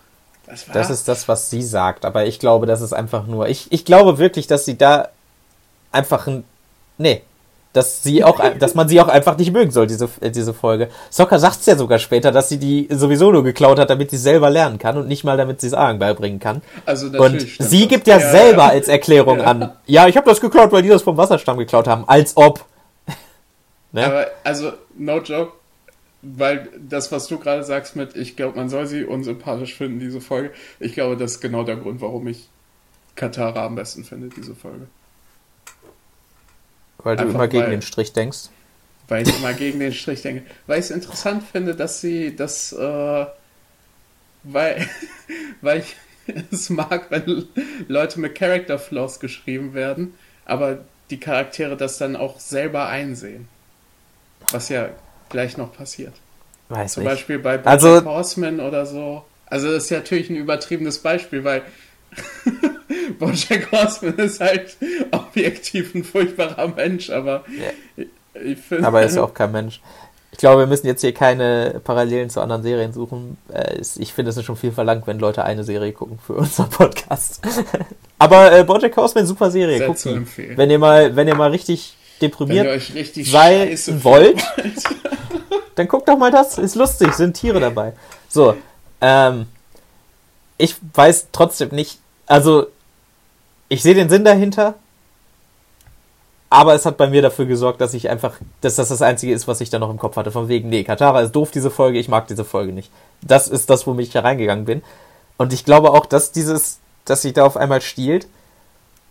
das war. Das ist das, was sie sagt, aber ich glaube, das ist einfach nur. Ich, ich glaube wirklich, dass sie da einfach ein. Nee. Dass sie auch, dass man sie auch einfach nicht mögen soll, diese, äh, diese Folge. Soccer sagt es ja sogar später, dass sie die sowieso nur geklaut hat, damit sie selber lernen kann und nicht mal, damit sie es Argen beibringen kann. Also natürlich und sie gibt ja, ja selber ja. als Erklärung ja. an. Ja, ich habe das geklaut, weil die das vom Wasserstamm geklaut haben. Als ob. Ne? Aber also, no joke, weil das, was du gerade sagst mit, ich glaube, man soll sie unsympathisch finden, diese Folge, ich glaube, das ist genau der Grund, warum ich Katara am besten finde, diese Folge. Weil du Einfach immer gegen weil, den Strich denkst. Weil ich immer gegen den Strich denke. Weil ich es interessant finde, dass sie das, äh, weil, weil ich es mag, wenn Leute mit Character Flaws geschrieben werden, aber die Charaktere das dann auch selber einsehen. Was ja gleich noch passiert. Weiß Zum nicht. Beispiel bei Bojack also, Horseman oder so. Also das ist ja natürlich ein übertriebenes Beispiel, weil Bojack Horseman ist halt objektiv ein furchtbarer Mensch, aber ja. ich finde... Aber er ist ja auch kein Mensch. Ich glaube, wir müssen jetzt hier keine Parallelen zu anderen Serien suchen. Äh, ich finde, es ist schon viel verlangt, wenn Leute eine Serie gucken für unseren Podcast. Aber äh, Bojack Horseman, super Serie. Sehr Guckt zu empfehlen. Wenn ihr mal, wenn ihr mal richtig deprimiert sein wollt, dann guckt doch mal das. Ist lustig, sind Tiere dabei. So, ähm, ich weiß trotzdem nicht, also ich sehe den Sinn dahinter, aber es hat bei mir dafür gesorgt, dass ich einfach, dass das das Einzige ist, was ich da noch im Kopf hatte. Von wegen, nee, Katara ist doof, diese Folge, ich mag diese Folge nicht. Das ist das, womit ich da reingegangen bin. Und ich glaube auch, dass dieses, dass sich da auf einmal stiehlt.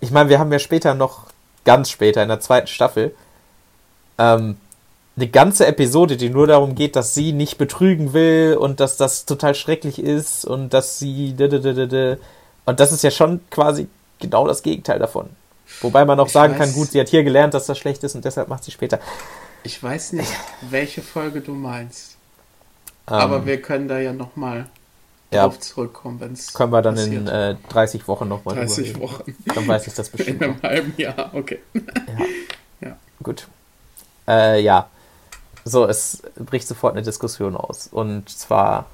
Ich meine, wir haben ja später noch ganz später, in der zweiten Staffel, ähm, eine ganze Episode, die nur darum geht, dass sie nicht betrügen will und dass das total schrecklich ist und dass sie. Und das ist ja schon quasi genau das Gegenteil davon. Wobei man auch ich sagen weiß, kann, gut, sie hat hier gelernt, dass das schlecht ist und deshalb macht sie später. Ich weiß nicht, welche Folge du meinst. Ähm, Aber wir können da ja nochmal ja, drauf zurückkommen, wenn es. Können wir dann passiert. in äh, 30 Wochen nochmal 30 Wochen. Dann weiß ich das bestimmt. In einem halben Jahr, okay. Ja. ja. Gut. Äh, ja. So, es bricht sofort eine Diskussion aus. Und zwar.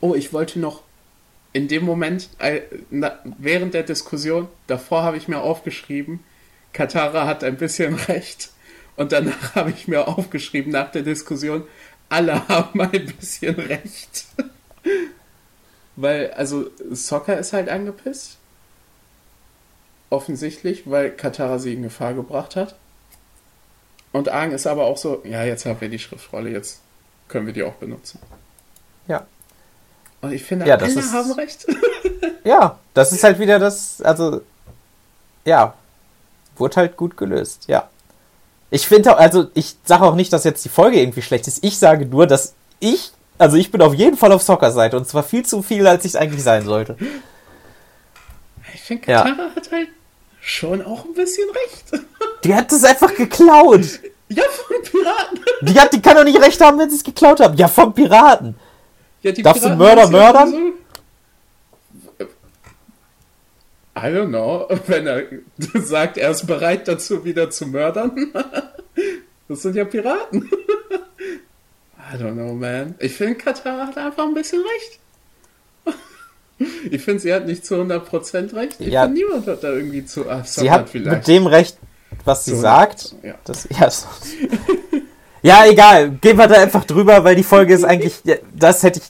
Oh, ich wollte noch in dem Moment, äh, während der Diskussion, davor habe ich mir aufgeschrieben, Katara hat ein bisschen recht. Und danach habe ich mir aufgeschrieben, nach der Diskussion, alle haben ein bisschen recht. weil, also, Soccer ist halt angepisst. Offensichtlich, weil Katara sie in Gefahr gebracht hat. Und Aang ist aber auch so, ja, jetzt haben wir die Schriftrolle, jetzt können wir die auch benutzen. Ja. Und ich finde, ja, alle ist, haben recht. ja, das ist halt wieder das, also, ja, wurde halt gut gelöst, ja. Ich finde auch, also ich sage auch nicht, dass jetzt die Folge irgendwie schlecht ist. Ich sage nur, dass ich also ich bin auf jeden Fall auf Soccer-Seite und zwar viel zu viel, als ich es eigentlich sein sollte. Ich finde, Katara ja. hat halt schon auch ein bisschen recht. Die hat es einfach geklaut. Ja, von Piraten. Die, hat, die kann doch nicht recht haben, wenn sie es geklaut haben. Ja, von Piraten. Ja, Darfst Piraten du Mörder mördern? So, I don't know. Wenn er sagt, er ist bereit dazu, wieder zu mördern. Das sind ja Piraten. I don't know, man. Ich finde, Katar hat einfach ein bisschen recht. ich finde, sie hat nicht zu 100% recht. Ich ja. finde, niemand hat da irgendwie zu. Ach, sie hat vielleicht. mit dem Recht, was sie sagt. Ja. Das, ja, so. Ja, egal. Gehen wir da einfach drüber, weil die Folge ist eigentlich. Das hätte ich.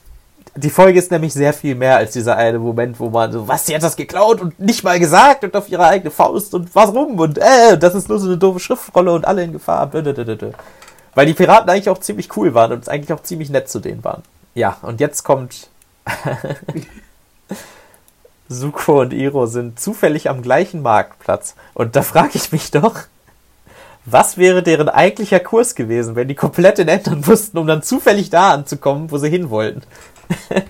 die Folge ist nämlich sehr viel mehr als dieser eine Moment, wo man so, was, sie hat das geklaut und nicht mal gesagt und auf ihre eigene Faust und warum und äh, das ist nur so eine doofe Schriftrolle und alle in Gefahr. Weil die Piraten eigentlich auch ziemlich cool waren und eigentlich auch ziemlich nett zu denen waren. Ja, und jetzt kommt Suko und Iro sind zufällig am gleichen Marktplatz. Und da frage ich mich doch, was wäre deren eigentlicher Kurs gewesen, wenn die komplett in ändern mussten, um dann zufällig da anzukommen, wo sie hin wollten?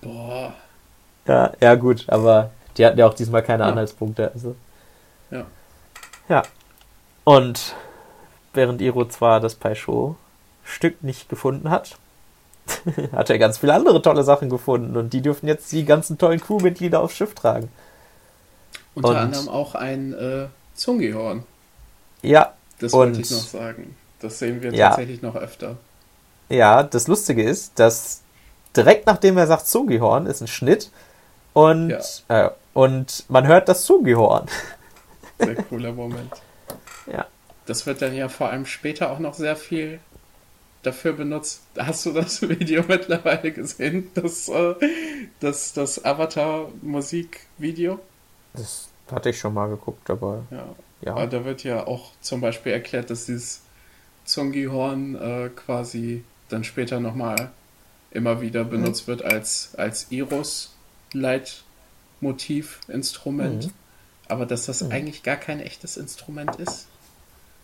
Boah. Ja, ja, gut, aber die hatten ja auch diesmal keine ja. Anhaltspunkte. Also. Ja. Ja. Und während Iro zwar das Paisho-Stück nicht gefunden hat, hat er ganz viele andere tolle Sachen gefunden und die dürfen jetzt die ganzen tollen Crewmitglieder aufs Schiff tragen. Unter und, anderem auch ein äh, Zungehorn. Ja. Das wollte ich noch sagen. Das sehen wir ja. tatsächlich noch öfter. Ja, das Lustige ist, dass direkt nachdem er sagt Zungehorn ist ein Schnitt und, ja. äh, und man hört das Zungehorn. Sehr cooler Moment. Ja. Das wird dann ja vor allem später auch noch sehr viel dafür benutzt. Hast du das Video mittlerweile gesehen? Das, äh, das, das Avatar-Musikvideo? Das hatte ich schon mal geguckt, aber. Ja. Ja. Aber da wird ja auch zum Beispiel erklärt, dass dieses Zungi-Horn äh, quasi dann später nochmal immer wieder mhm. benutzt mhm. wird als, als Iros-Leitmotiv-Instrument. Mhm. Aber dass das mhm. eigentlich gar kein echtes Instrument ist,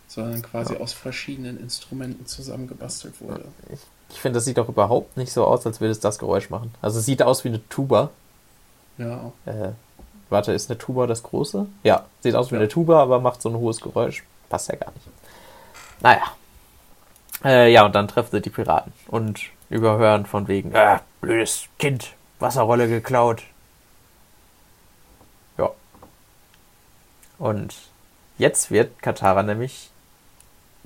sondern quasi ja. aus verschiedenen Instrumenten zusammengebastelt wurde. Ich, ich finde, das sieht doch überhaupt nicht so aus, als würde es das Geräusch machen. Also es sieht aus wie eine Tuba. Ja. Äh, warte, ist eine Tuba das große? Ja, sieht aus wie ja. eine Tuba, aber macht so ein hohes Geräusch. Passt ja gar nicht. Naja, äh, ja, und dann treffen sie die Piraten und überhören von wegen, äh, blödes Kind, Wasserrolle geklaut. Ja. Und jetzt wird Katara nämlich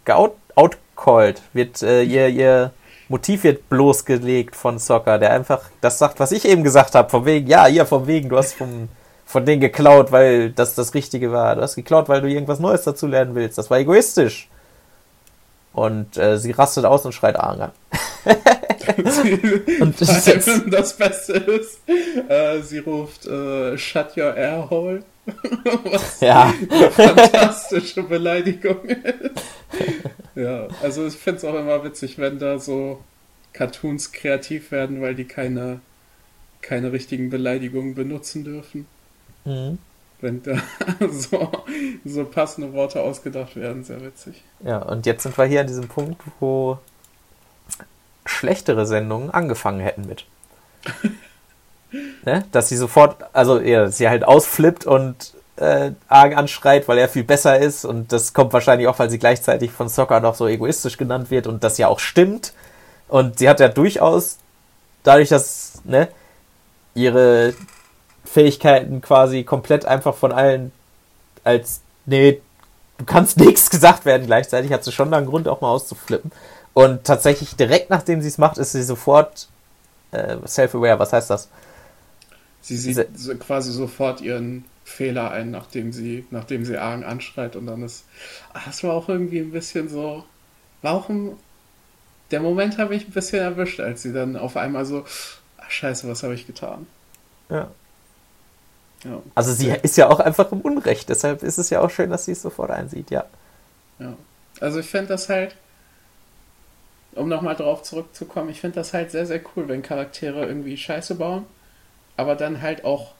geoutcalled, wird äh, ihr, ihr Motiv wird bloßgelegt von Soccer, der einfach das sagt, was ich eben gesagt habe, von wegen, ja, hier, von wegen, du hast vom, von denen geklaut, weil das das Richtige war. Du hast geklaut, weil du irgendwas Neues dazu lernen willst. Das war egoistisch. Und äh, sie rastet aus und schreit Aang an. und das, ist das Beste ist, äh, sie ruft äh, Shut your air hole. Was ja. eine fantastische Beleidigung ist. ja, also ich finde es auch immer witzig, wenn da so Cartoons kreativ werden, weil die keine, keine richtigen Beleidigungen benutzen dürfen. Mhm wenn da so, so passende Worte ausgedacht werden, sehr witzig. Ja, und jetzt sind wir hier an diesem Punkt, wo schlechtere Sendungen angefangen hätten mit. ne? Dass sie sofort, also ja, sie halt ausflippt und äh, Arg anschreit, weil er viel besser ist und das kommt wahrscheinlich auch, weil sie gleichzeitig von Soccer noch so egoistisch genannt wird und das ja auch stimmt. Und sie hat ja durchaus, dadurch, dass ne, ihre Fähigkeiten quasi komplett einfach von allen als, nee, du kannst nichts gesagt werden gleichzeitig, hat sie schon einen Grund auch mal auszuflippen. Und tatsächlich direkt nachdem sie es macht, ist sie sofort äh, self-aware. Was heißt das? Sie sieht sie, quasi sofort ihren Fehler ein, nachdem sie, nachdem sie Argen anschreit und dann ist. Ach, das war auch irgendwie ein bisschen so. Warum? Der Moment habe ich ein bisschen erwischt, als sie dann auf einmal so. Ach, scheiße, was habe ich getan? Ja. Ja. Also sie ist ja auch einfach im Unrecht, deshalb ist es ja auch schön, dass sie es sofort einsieht, ja. Ja. Also ich finde das halt, um nochmal drauf zurückzukommen, ich finde das halt sehr, sehr cool, wenn Charaktere irgendwie Scheiße bauen, aber dann halt auch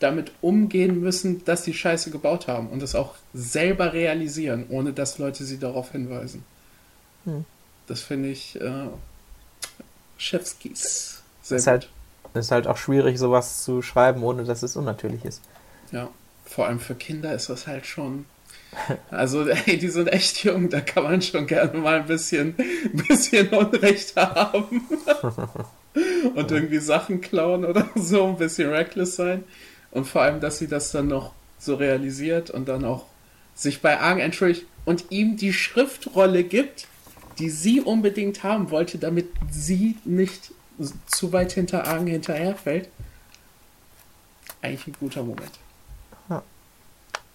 damit umgehen müssen, dass sie Scheiße gebaut haben und es auch selber realisieren, ohne dass Leute sie darauf hinweisen. Hm. Das finde ich äh, Chefskis. Sehr ist halt ist halt auch schwierig, sowas zu schreiben, ohne dass es unnatürlich ist. Ja, vor allem für Kinder ist das halt schon. Also, ey, die sind echt jung, da kann man schon gerne mal ein bisschen, ein bisschen Unrecht haben. und irgendwie Sachen klauen oder so, ein bisschen reckless sein. Und vor allem, dass sie das dann noch so realisiert und dann auch sich bei Arg entschuldigt und ihm die Schriftrolle gibt, die sie unbedingt haben wollte, damit sie nicht zu weit hinter Argen hinterherfällt. Eigentlich ein guter Moment. Ja.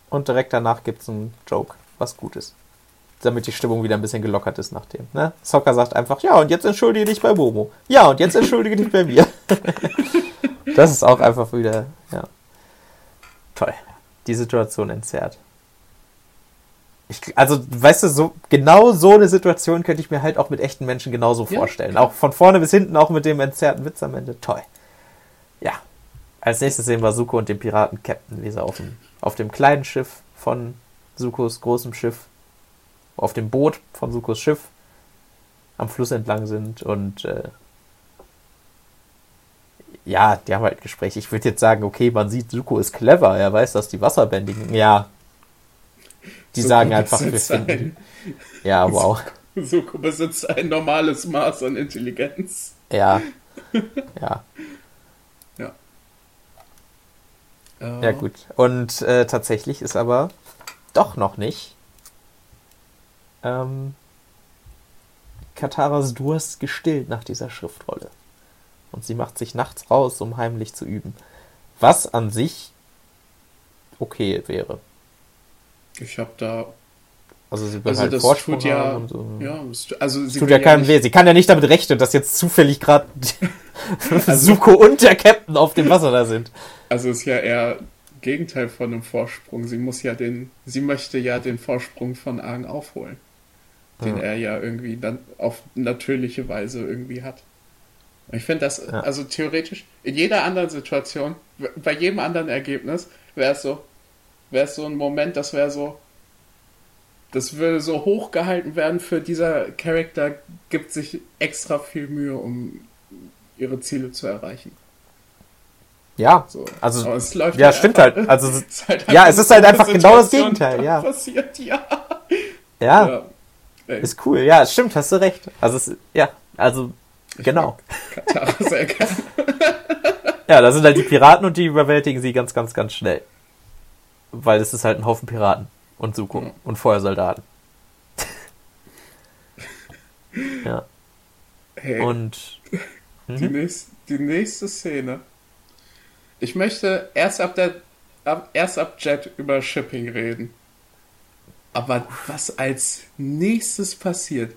Und direkt danach gibt es einen Joke, was gut ist. damit die Stimmung wieder ein bisschen gelockert ist nachdem. Ne? Soccer sagt einfach, ja, und jetzt entschuldige dich bei Momo. Ja, und jetzt entschuldige dich bei mir. das ist auch einfach wieder, ja. Toll. Die Situation entzerrt. Ich, also, weißt du, so, genau so eine Situation könnte ich mir halt auch mit echten Menschen genauso ja, vorstellen. Klar. Auch von vorne bis hinten, auch mit dem entzerrten Witz am Ende. Toll. Ja. Als nächstes sehen wir Suko und den Piraten-Captain, wie sie auf dem, auf dem kleinen Schiff von Sukos großem Schiff, auf dem Boot von Sukos Schiff am Fluss entlang sind und äh, ja, die haben halt Gespräche. Ich würde jetzt sagen, okay, man sieht, Suko ist clever, er weiß, dass die Wasserbändigen, ja, die so sagen einfach, wir finden. Ja, wow. Suko besitzt ein normales Maß an Intelligenz. Ja. Ja. ja. Ja, gut. Und äh, tatsächlich ist aber doch noch nicht ähm, Kataras Durst gestillt nach dieser Schriftrolle. Und sie macht sich nachts raus, um heimlich zu üben. Was an sich okay wäre. Ich habe da. Also sie also halt das Vorsprung tut ja, so. ja, also sie tut ja keinen ja weh. Sie kann ja nicht damit rechnen, dass jetzt zufällig gerade also, Suko und der Captain auf dem Wasser da sind. Also ist ja eher Gegenteil von einem Vorsprung. Sie muss ja den, sie möchte ja den Vorsprung von Argen aufholen, den ja. er ja irgendwie dann auf natürliche Weise irgendwie hat. Ich finde das, ja. also theoretisch, in jeder anderen Situation, bei jedem anderen Ergebnis, wäre es so, wäre es so ein Moment, das wäre so, das würde so hochgehalten werden für dieser Charakter, gibt sich extra viel Mühe, um ihre Ziele zu erreichen. Ja, so. also ja, halt stimmt halt. Also halt ja, es ist halt einfach genau das Gegenteil. Ja. Passiert, ja. Ja. ja. Ist cool. Ja, es stimmt. Hast du recht. Also es, ja, also ich genau. Ja, da sind halt die Piraten und die überwältigen sie ganz, ganz, ganz schnell weil es ist halt ein Haufen Piraten und Suko mhm. und Feuersoldaten. ja. Hey, und die, mhm. nächste, die nächste Szene. Ich möchte erst ab der ab, erst ab Jet über Shipping reden. Aber was als nächstes passiert,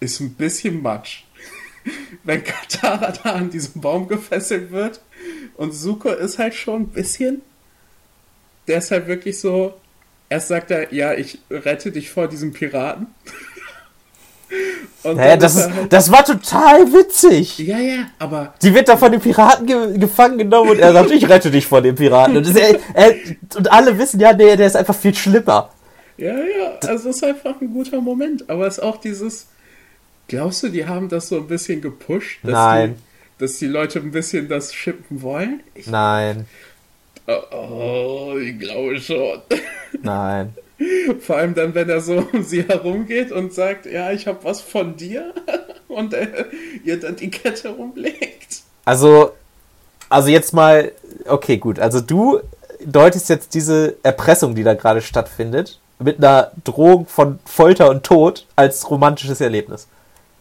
ist ein bisschen Matsch. Wenn Katara da an diesem Baum gefesselt wird und Suko ist halt schon ein bisschen der ist halt wirklich so, erst sagt er, ja, ich rette dich vor diesem Piraten. Und naja, das, ist, halt, das war total witzig. Ja, ja, aber. Sie wird da von den Piraten ge gefangen genommen und er sagt, ich rette dich vor den Piraten. Und, er, er, und alle wissen, ja, nee, der ist einfach viel schlimmer. Ja, ja, also es ist einfach ein guter Moment. Aber es ist auch dieses. Glaubst du, die haben das so ein bisschen gepusht? Dass Nein. Die, dass die Leute ein bisschen das schippen wollen? Ich, Nein. Oh, ich glaube schon. Nein. Vor allem dann, wenn er so um sie herumgeht und sagt, ja, ich habe was von dir und er ihr dann die Kette rumlegt. Also, also jetzt mal, okay, gut. Also du deutest jetzt diese Erpressung, die da gerade stattfindet, mit einer Drohung von Folter und Tod als romantisches Erlebnis.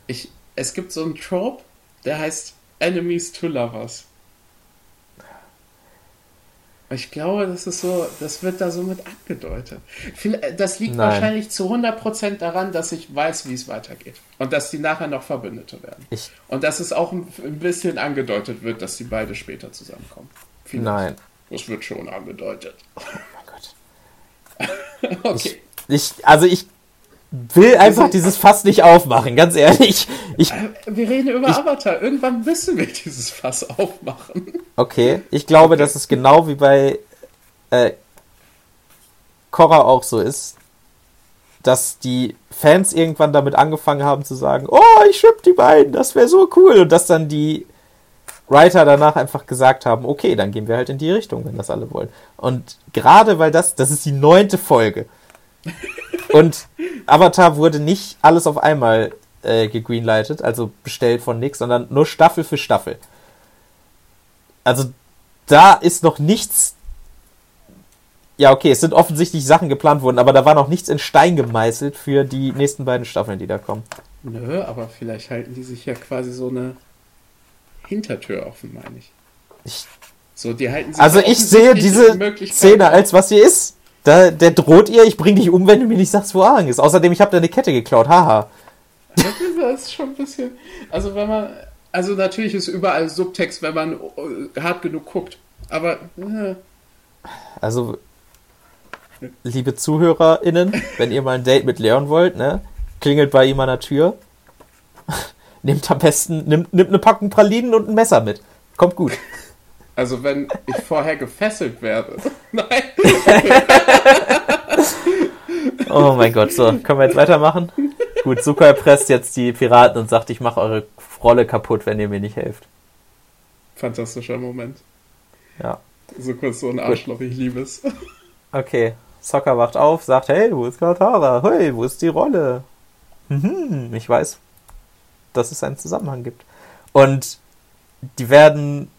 Ich, es gibt so einen Trope, der heißt Enemies to Lovers. Ich glaube, das ist so, das wird da so mit angedeutet. Das liegt Nein. wahrscheinlich zu 100% daran, dass ich weiß, wie es weitergeht. Und dass die nachher noch Verbündete werden. Ich und dass es auch ein, bisschen angedeutet wird, dass die beide später zusammenkommen. Vielleicht. Nein. Das wird schon angedeutet. Oh mein Gott. okay. Ich, ich, also ich will einfach dieses Fass nicht aufmachen, ganz ehrlich. Ich, äh, wir reden über ich, Avatar. Irgendwann müssen wir dieses Fass aufmachen. Okay, ich glaube, dass es genau wie bei äh, Korra auch so ist, dass die Fans irgendwann damit angefangen haben zu sagen, oh, ich schipp die beiden, das wäre so cool. Und dass dann die Writer danach einfach gesagt haben, okay, dann gehen wir halt in die Richtung, wenn das alle wollen. Und gerade weil das, das ist die neunte Folge. Und Avatar wurde nicht alles auf einmal äh, gegreenlightet, also bestellt von nix, sondern nur Staffel für Staffel. Also da ist noch nichts. Ja, okay, es sind offensichtlich Sachen geplant worden, aber da war noch nichts in Stein gemeißelt für die nächsten beiden Staffeln, die da kommen. Nö, aber vielleicht halten die sich ja quasi so eine Hintertür offen, meine ich. ich so, die halten sich also ich sehe diese Szene als was sie ist. Da, der droht ihr, ich bring dich um, wenn du mir nicht sagst, wo Aang ist. Außerdem, ich habe deine Kette geklaut, haha. Das ist schon ein bisschen. Also, wenn man. Also, natürlich ist überall Subtext, wenn man äh, hart genug guckt. Aber. Äh, Also, liebe ZuhörerInnen, wenn ihr mal ein Date mit Leon wollt, ne, klingelt bei ihm an der Tür. Nehmt am besten, nimmt, nimmt eine Packung Pralinen und ein Messer mit. Kommt gut. Also, wenn ich vorher gefesselt werde. Nein. Oh mein Gott, so, können wir jetzt weitermachen? Gut, Zuko erpresst jetzt die Piraten und sagt, ich mache eure Rolle kaputt, wenn ihr mir nicht helft. Fantastischer Moment. Ja. So kurz so ein Arschloch, ich liebe es. Okay, Sokka wacht auf, sagt, hey, wo ist Katara? Hey, wo ist die Rolle? Mhm, ich weiß, dass es einen Zusammenhang gibt. Und die werden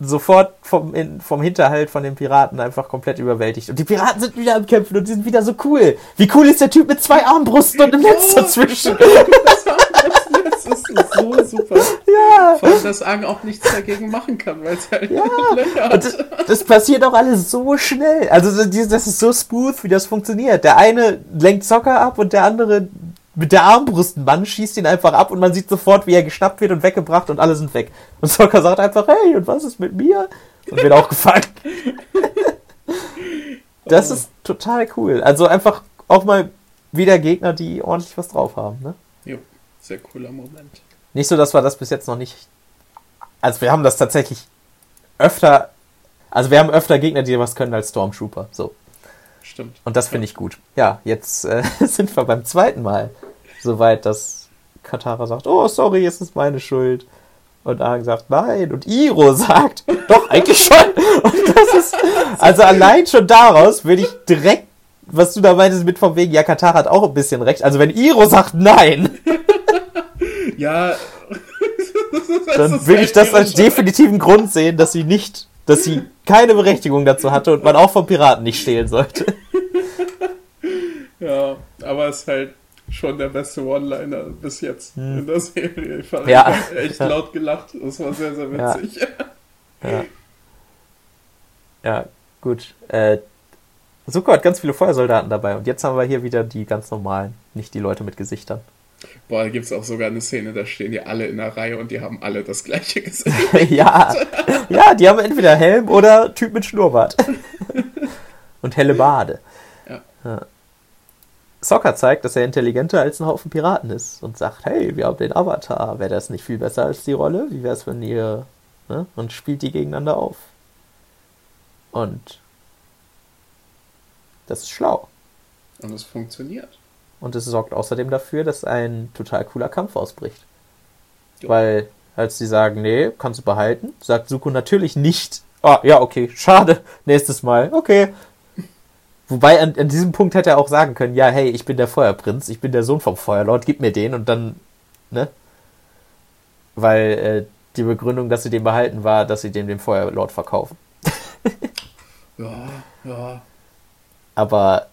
sofort vom, in, vom Hinterhalt von den Piraten einfach komplett überwältigt. Und die Piraten sind wieder am Kämpfen und die sind wieder so cool. Wie cool ist der Typ mit zwei Armbrüsten und einem Netz dazwischen? Das ist so super. ja. Vor allem, dass Aang auch nichts dagegen machen kann, weil es halt Ja, das, das passiert auch alles so schnell. Also das ist so smooth, wie das funktioniert. Der eine lenkt Zocker ab und der andere mit der Armbrustmann schießt ihn einfach ab und man sieht sofort, wie er geschnappt wird und weggebracht und alle sind weg. Und Zocker sagt einfach, hey, und was ist mit mir? Und wird auch gefangen. Das ist total cool. Also einfach auch mal wieder Gegner, die ordentlich was drauf haben. Ne? Jo, sehr cooler Moment. Nicht so, dass wir das bis jetzt noch nicht. Also wir haben das tatsächlich öfter. Also wir haben öfter Gegner, die was können als Stormtrooper. So. Stimmt. Und das finde ich gut. Ja, jetzt äh, sind wir beim zweiten Mal so weit, dass Katara sagt, oh, sorry, es ist meine Schuld. Und Aang sagt, nein. Und Iro sagt, doch, eigentlich schon. Und das ist, also allein schon daraus würde ich direkt, was du da meintest mit von wegen, ja, Katara hat auch ein bisschen recht. Also wenn Iro sagt nein, Ja. dann will ich das als definitiven Grund sehen, dass sie nicht, dass sie keine Berechtigung dazu hatte und man auch vom Piraten nicht stehlen sollte. Ja, aber es ist halt schon der beste One-Liner bis jetzt in der Serie. Ich, fand, Hm. Ja. echt laut gelacht. Das war sehr, sehr Ja. witzig. Ja. Ja, gut. Äh, Zuko hat ganz viele Feuersoldaten dabei und jetzt haben wir hier wieder die ganz normalen, nicht die Leute mit Gesichtern. Boah, da gibt es auch sogar eine Szene, da stehen die alle in der Reihe und die haben alle das gleiche Gesicht. ja, ja, die haben entweder Helm oder Typ mit Schnurrbart. und helle Bade. Ja. Sokka zeigt, dass er intelligenter als ein Haufen Piraten ist und sagt, hey, wir haben den Avatar. Wäre das nicht viel besser als die Rolle? Wie wäre es, wenn ihr... Ne? Und spielt die gegeneinander auf. Und das ist schlau. Und es funktioniert. Und es sorgt außerdem dafür, dass ein total cooler Kampf ausbricht. Ja. Weil, als sie sagen, nee, kannst du behalten, sagt Suko natürlich nicht, ah, ja, okay, schade, nächstes Mal, okay. Wobei, an, an diesem Punkt hätte er auch sagen können, ja, hey, ich bin der Feuerprinz, ich bin der Sohn vom Feuerlord, gib mir den und dann, ne? Weil äh, die Begründung, dass sie den behalten, war, dass sie den dem Feuerlord verkaufen. Ja, ja. Aber,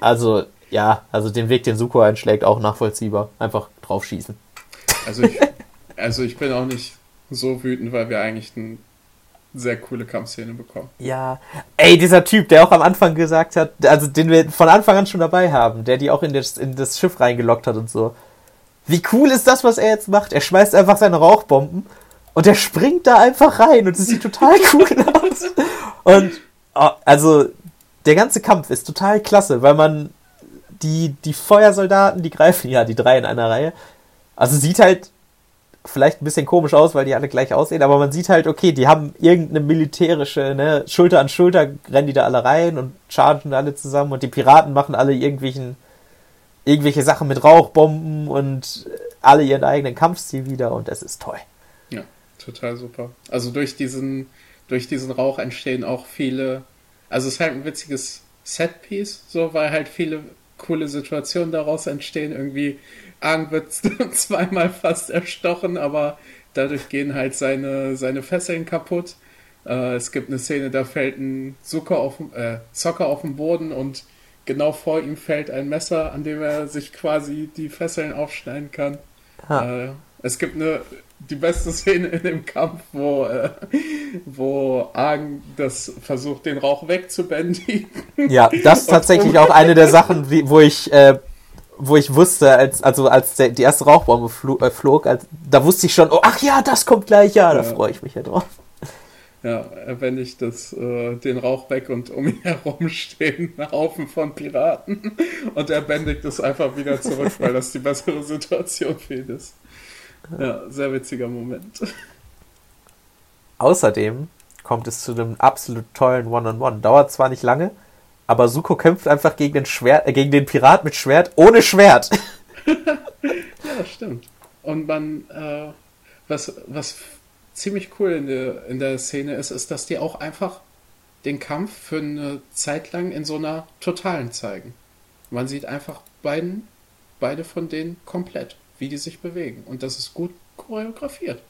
also, ja, also den Weg, den Suko einschlägt, auch nachvollziehbar. Einfach drauf schießen. Also ich, also ich bin auch nicht so wütend, weil wir eigentlich eine sehr coole Kampfszene bekommen. Ja. Ey, dieser Typ, der auch am Anfang gesagt hat, also den wir von Anfang an schon dabei haben, der die auch in das, in das Schiff reingelockt hat und so. Wie cool ist das, was er jetzt macht? Er schmeißt einfach seine Rauchbomben und er springt da einfach rein und es sieht total cool aus. Und oh, also der ganze Kampf ist total klasse, weil man die, die Feuersoldaten, die greifen ja die drei in einer Reihe. Also sieht halt vielleicht ein bisschen komisch aus, weil die alle gleich aussehen, aber man sieht halt, okay, die haben irgendeine militärische, ne, Schulter an Schulter rennen die da alle rein und chargen alle zusammen und die Piraten machen alle irgendwelchen, irgendwelche Sachen mit Rauchbomben und alle ihren eigenen Kampfstil wieder und es ist toll. Ja, total super. Also durch diesen, durch diesen Rauch entstehen auch viele, also es ist halt ein witziges Setpiece, so, weil halt viele coole Situationen daraus entstehen. Irgendwie, Aang wird zweimal fast erstochen, aber dadurch gehen halt seine, seine Fesseln kaputt. Äh, es gibt eine Szene, da fällt ein Zucker auf, äh, Zocker auf den Boden und genau vor ihm fällt ein Messer, an dem er sich quasi die Fesseln aufschneiden kann. Ha. Äh, es gibt eine die beste Szene in dem Kampf, wo, äh, wo Argen das versucht, den Rauch wegzubändigen. Ja, das ist tatsächlich auch eine der Sachen, wie, wo ich, äh, wo ich wusste, als, also als der, die erste Rauchbombe flo äh, flog, als, da wusste ich schon, oh, ach ja, das kommt gleich, ja, da Ja. freue ich mich ja drauf. Ja, er bändigt das, äh, den Rauch weg und um ihn herum stehen ein Haufen von Piraten. Und er bändigt es einfach wieder zurück, weil das die bessere Situation für ihn ist. Ja, sehr witziger Moment. Außerdem kommt es zu einem absolut tollen One-on-One. Dauert zwar nicht lange, aber Suko kämpft einfach gegen den, Schwert, äh, gegen den Pirat mit Schwert ohne Schwert. Ja, stimmt. Und man, äh, was, was ziemlich cool in der, in der Szene ist, ist, dass die auch einfach den Kampf für eine Zeit lang in so einer Totalen zeigen. Man sieht einfach beiden, beide von denen komplett, wie die sich bewegen. Und das ist gut choreografiert.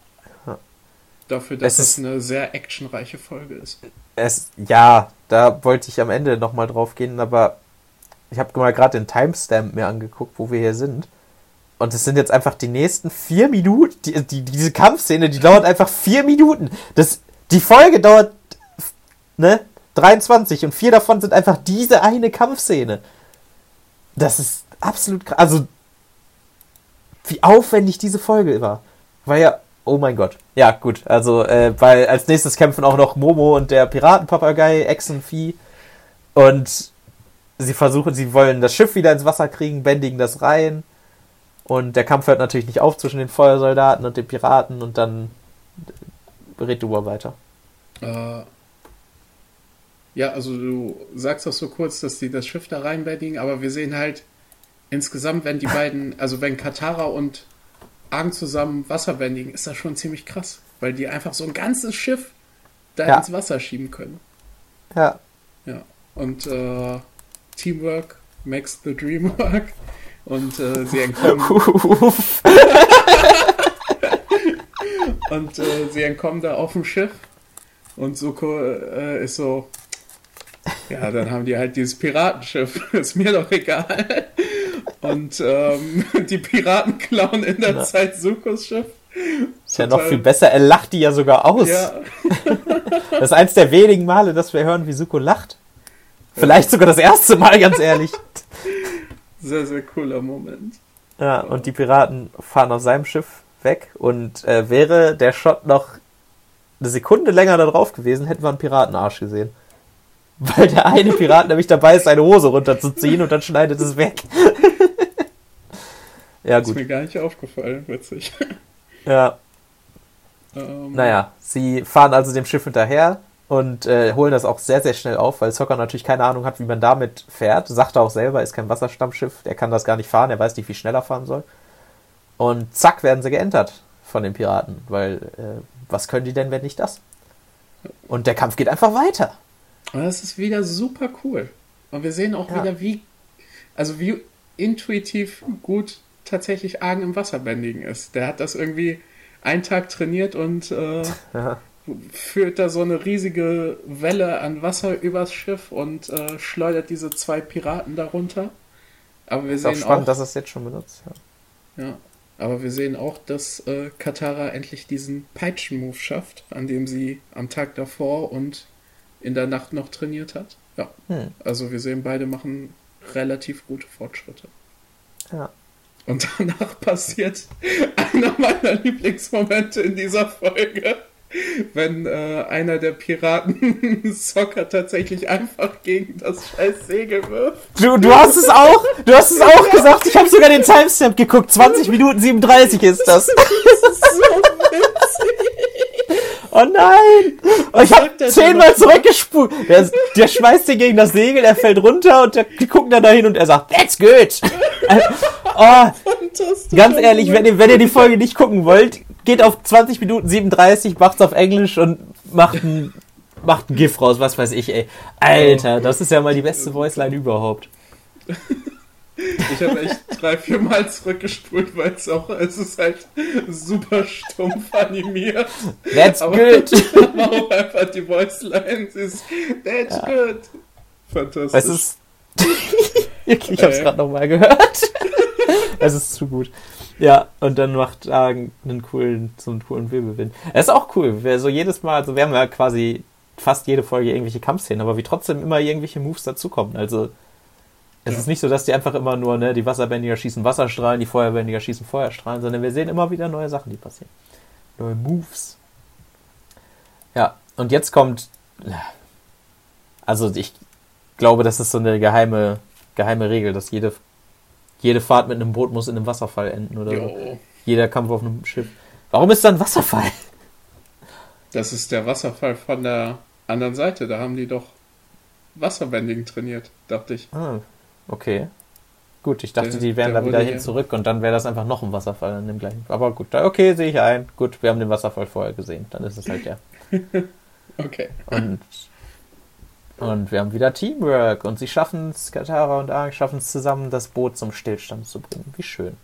Dafür, dass Es es ist- eine sehr actionreiche Folge ist. Es, ja, da wollte ich am Ende nochmal drauf gehen, aber ich habe mal gerade den Timestamp mir angeguckt, wo wir hier sind. Und es sind jetzt einfach die nächsten vier Minuten. Die, die, diese Kampfszene, die dauert einfach vier Minuten. Das, die Folge dauert ne, 23 und vier davon sind einfach diese eine Kampfszene. Das ist absolut krass. Also, wie aufwendig diese Folge war. War ja, oh mein Gott. Ja, gut. Also, äh, weil als nächstes kämpfen auch noch Momo und der Piratenpapagei, Echsenvieh. Und sie versuchen, sie wollen das Schiff wieder ins Wasser kriegen, bändigen das rein. Und der Kampf hört natürlich nicht auf zwischen den Feuersoldaten und den Piraten und dann red du weiter. Äh, ja, also du sagst doch so kurz, dass die das Schiff da reinbändigen, aber wir sehen halt insgesamt, wenn die beiden, also wenn Katara und Aang zusammen Wasser bändigen, ist das schon ziemlich krass, weil die einfach so ein ganzes Schiff da Ja. ins Wasser schieben können. Ja. Ja. Und äh, Teamwork makes the dream work. Und äh, sie entkommen Und äh, sie entkommen da auf dem Schiff. Und Suko äh, ist so, ja, dann haben die halt dieses Piratenschiff. ist mir doch egal. Und ähm, die Piraten klauen in der Ja. Zeit Sukos Schiff. Ist ja noch viel besser. Er lacht die ja sogar aus. Ja, Das ist eins der wenigen Male, dass wir hören, wie Suko lacht. Vielleicht sogar das erste Mal, ganz ehrlich. sehr, sehr cooler Moment. Ja, und die Piraten fahren auf seinem Schiff weg. Und äh, wäre der Shot noch eine Sekunde länger da drauf gewesen, hätten wir einen Piratenarsch gesehen. Weil der eine Pirat nämlich dabei ist, seine Hose runterzuziehen und dann schneidet es weg. Ja, Ist gut. mir gar nicht aufgefallen, witzig. Ja, Ähm, naja, sie fahren also dem Schiff hinterher und äh, holen das auch sehr, sehr schnell auf, weil Zocker natürlich keine Ahnung hat, wie man damit fährt. Sagt er auch selber, ist kein Wasserstammschiff, der kann das gar nicht fahren, er weiß nicht, wie schnell er fahren soll. Und zack, werden sie geentert von den Piraten, weil äh, was können die denn, wenn nicht das? Und der Kampf geht einfach weiter. Und das ist wieder super cool. Und wir sehen auch Ja. wieder, wie, also wie intuitiv gut tatsächlich Argen im Wasserbändigen ist. Der hat das irgendwie einen Tag trainiert und äh, Ja. führt da so eine riesige Welle an Wasser übers Schiff und äh, schleudert diese zwei Piraten darunter. Aber wir Ist auch sehen spannend, auch, dass es jetzt schon benutzt. Ja. ja, aber wir sehen auch, dass äh, Katara endlich diesen Peitschen-Move schafft, an dem sie am Tag davor und in der Nacht noch trainiert hat. Ja, Hm. also wir sehen, beide machen relativ gute Fortschritte. Ja. Und danach passiert einer meiner Lieblingsmomente in dieser Folge, wenn äh, einer der Piraten Soccer tatsächlich einfach gegen das scheiß Segel wirft. Du, du hast es auch, du hast es auch gesagt, ich habe sogar den Timestamp geguckt, 20 Minuten 37 ist das. Das ist so. Oh nein! Und ich der zehnmal zurückgespult. Der, der schmeißt den gegen das Segel, er fällt runter und der, die gucken dann dahin und er sagt, that's good! oh, ganz ehrlich, wenn ihr, wenn ihr die Folge nicht gucken wollt, geht auf 20 Minuten 37, macht's auf Englisch und macht ein, macht ein GIF raus, was weiß ich, ey. Alter, das ist ja mal die beste Voiceline überhaupt. Ich habe echt drei, vier Mal zurückgespult, weil es auch, es ist halt super stumpf animiert. That's Aber good! aber auch einfach die Voiceline sie ist, that's good. Fantastisch. Es ist. ich hab's Ey. gerade nochmal gehört. es ist zu gut. Ja, und dann macht Argen einen coolen, so einen coolen Wirbelwind. Es ist auch cool. Wir so jedes Mal, also wir haben ja quasi fast jede Folge irgendwelche Kampfszenen, aber wie trotzdem immer irgendwelche Moves dazukommen. Also es ja. ist nicht so, dass die einfach immer nur, ne, die Wasserbändiger schießen Wasserstrahlen, die Feuerbändiger schießen Feuerstrahlen, sondern wir sehen immer wieder neue Sachen, die passieren. Neue Moves. Ja, und jetzt kommt. Also ich glaube, das ist so eine geheime, geheime Regel, dass jede, jede Fahrt mit einem Boot muss in einem Wasserfall enden oder so. Jeder Kampf auf einem Schiff. Warum ist da ein Wasserfall? Das ist der Wasserfall von der anderen Seite. Da haben die doch Wasserbändigen trainiert, dachte ich. Ah, Okay. Gut, ich dachte, die wären da wieder hin zurück und dann wäre das einfach noch ein Wasserfall an dem gleichen. Aber gut, okay, sehe ich ein. Gut, wir haben den Wasserfall vorher gesehen. Dann ist es halt der. okay. Und, und wir haben wieder Teamwork und sie schaffen es, Katara und Aang schaffen es zusammen, das Boot zum Stillstand zu bringen. Wie schön.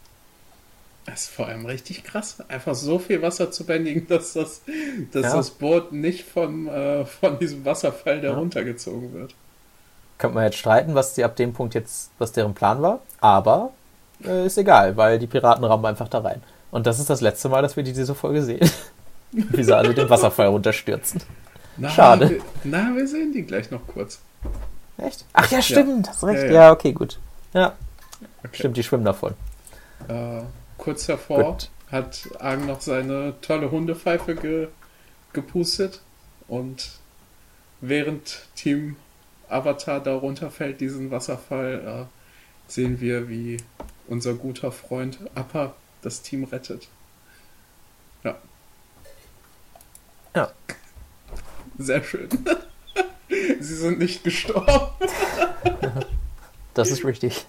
Das ist vor allem richtig krass. Einfach so viel Wasser zu bändigen, dass das, dass ja. das Boot nicht vom, äh, von diesem Wasserfall da ja. runtergezogen wird. Könnte man jetzt streiten, was die ab dem Punkt jetzt, was deren Plan war, aber äh, ist egal, weil die Piraten rammen einfach da rein. Und das ist das letzte Mal, dass wir die diese Folge sehen. Wie sie alle den Wasserfall runterstürzen. Na, Schade. Wir, na, wir sehen die gleich noch kurz. Echt? Ach ja, stimmt, ja. hast recht. Ja, ja. ja, okay, gut. Ja. Okay. Stimmt, die schwimmen davon. Äh, kurz davor gut. hat Argen noch seine tolle Hundepfeife ge gepustet und während Team Avatar da runterfällt, diesen Wasserfall, äh, sehen wir, wie unser guter Freund Appa das Team rettet. Ja. Ja. Sehr schön. Sie sind nicht gestorben. das ist richtig.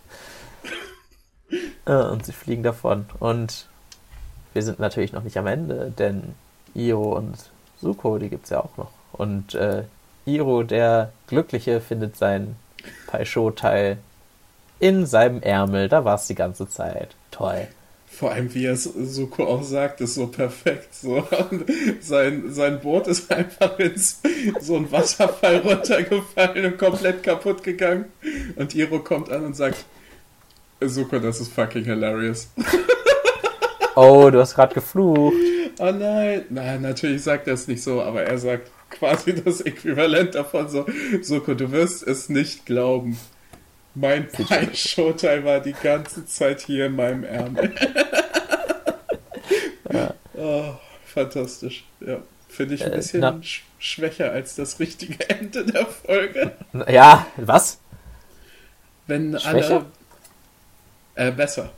Und sie fliegen davon. Und wir sind natürlich noch nicht am Ende, denn Io und Suko, die gibt es ja auch noch. Und äh, Iro, der Glückliche, findet sein Paisho-Teil in seinem Ärmel. Da war es die ganze Zeit. Toll. Vor allem, wie er es Suko auch sagt, ist so perfekt. So. Sein, sein Boot ist einfach in so ein Wasserfall runtergefallen und komplett kaputt gegangen. Und Iro kommt an und sagt, Suko, das ist fucking hilarious. Oh, du hast gerade geflucht. Oh nein. Nein, natürlich sagt er es nicht so, aber er sagt, quasi das Äquivalent davon so, Soko, du wirst es nicht glauben. Mein Pein-Showteil war die ganze Zeit hier in meinem Ärmel. ja. oh, fantastisch. Ja. Finde ich ein äh, bisschen äh, sch schwächer als das richtige Ende der Folge. Ja, was? Wenn schwächer? alle. Äh, besser.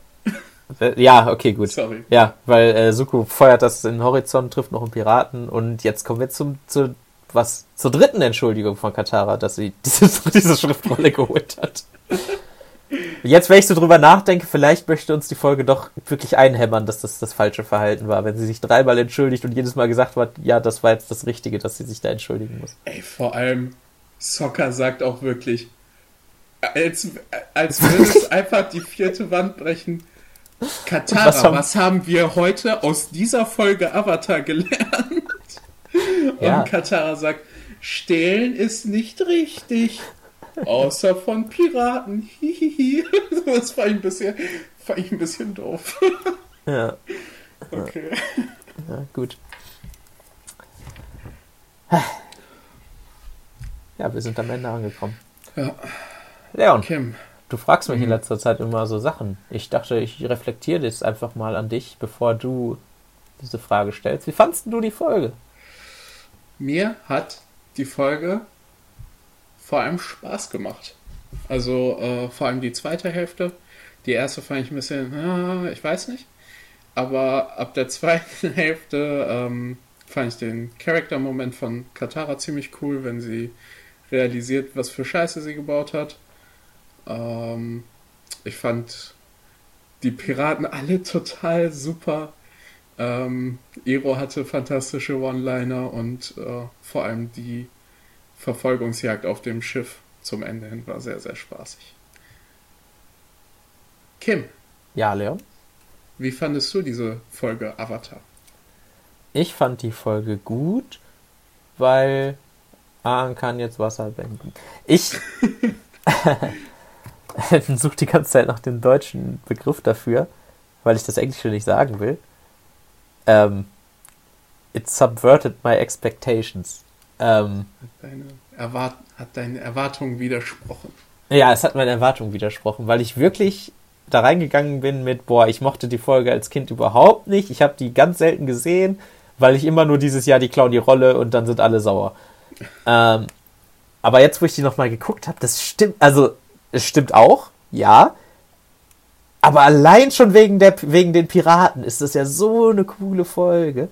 Ja, okay, gut. Sorry. Ja, weil äh, Suku feuert das in den Horizont, trifft noch einen Piraten und jetzt kommen wir zum, zu was zur dritten Entschuldigung von Katara, dass sie diese, diese Schriftrolle geholt hat. Jetzt, wenn ich so drüber nachdenke, vielleicht möchte uns die Folge doch wirklich einhämmern, dass das das falsche Verhalten war, wenn sie sich dreimal entschuldigt und jedes Mal gesagt hat, ja, das war jetzt das Richtige, dass sie sich da entschuldigen muss. Ey, vor allem, Soccer sagt auch wirklich, als, als würde es einfach die vierte Wand brechen. Katara, was haben, was haben wir heute aus dieser Folge Avatar gelernt? Ja. Und Katara sagt, stehlen ist nicht richtig. Außer von Piraten. das war ein bisschen, war ich ein bisschen doof. Ja. Okay. Ja, gut. Ja, wir sind am Ende angekommen. Ja. Leon, Kim. du fragst mich in mhm. letzter Zeit immer so Sachen. Ich dachte, ich reflektiere das einfach mal an dich, bevor du diese Frage stellst. Wie fandest du die Folge? Mir hat die Folge vor allem Spaß gemacht. Also äh, vor allem die zweite Hälfte. Die erste fand ich ein bisschen, äh, ich weiß nicht. Aber ab der zweiten Hälfte ähm, fand ich den Charakter-Moment von Katara ziemlich cool, wenn sie realisiert, was für Scheiße sie gebaut hat. Ähm, ich fand die Piraten alle total super. Ähm, Ero hatte fantastische One-Liner und äh, vor allem die Verfolgungsjagd auf dem Schiff zum Ende hin war sehr, sehr spaßig. Kim. Ja, Leon? Wie fandest du diese Folge Avatar? Ich fand die Folge gut, weil Aang kann jetzt Wasser wenden. Ich. suche die ganze Zeit nach dem deutschen Begriff dafür, weil ich das Englische nicht sagen will. Ähm, it subverted my expectations. Ähm, Deine Erwart hat deinen Erwartungen widersprochen. ja, es hat meinen Erwartungen widersprochen, weil ich wirklich da reingegangen bin mit, boah, ich mochte die Folge als Kind überhaupt nicht. Ich habe die ganz selten gesehen, weil ich immer nur dieses Jahr die klauen die Rolle und dann sind alle sauer. Ähm, aber jetzt, wo ich die nochmal geguckt habe, das stimmt, also es stimmt auch, ja. Aber allein schon wegen, der, wegen den Piraten ist das ja so eine coole Folge.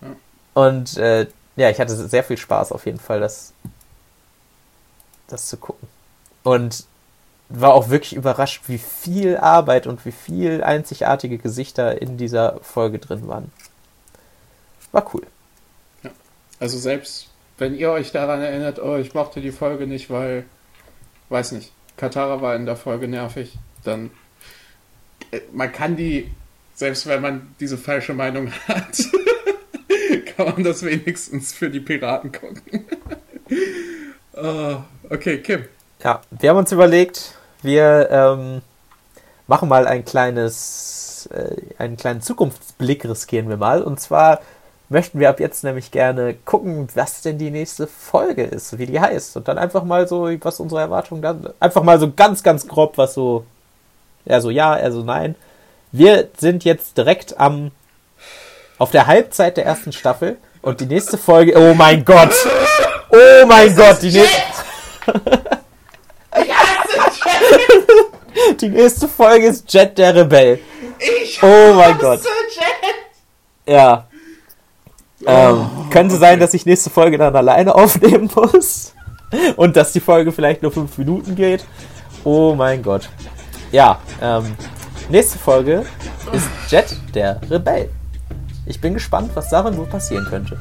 Ja. Und äh, ja, ich hatte sehr viel Spaß auf jeden Fall, das, das zu gucken. Und war auch wirklich überrascht, wie viel Arbeit und wie viel einzigartige Gesichter in dieser Folge drin waren. War cool. Also selbst wenn ihr euch daran erinnert, oh, ich mochte die Folge nicht, weil, weiß nicht, Katara war in der Folge nervig, dann man kann die, selbst wenn man diese falsche Meinung hat, kann man das wenigstens für die Piraten gucken. oh, okay, Kim. Ja, wir haben uns überlegt, wir ähm, machen mal ein kleines, äh, einen kleinen Zukunftsblick riskieren wir mal. Und zwar möchten wir ab jetzt nämlich gerne gucken, was denn die nächste Folge ist, wie die heißt. Und dann einfach mal so, was unsere Erwartungen dann, einfach mal so ganz, ganz grob, was so, eher so ja, eher so nein. Wir sind jetzt direkt am, auf der Halbzeit der ersten Staffel. Und die nächste Folge, oh mein Gott! Oh mein Gott, die nächste. Die nächste Folge ist Jet der Rebell. Ich Oh mein Gott. Jet. Ja. Ähm, könnte sein, dass ich nächste Folge dann alleine aufnehmen muss. Und dass die Folge vielleicht nur fünf Minuten geht. Oh mein Gott. Ja, ähm, nächste Folge ist Jet der Rebell. Ich bin gespannt, was darin wohl passieren könnte.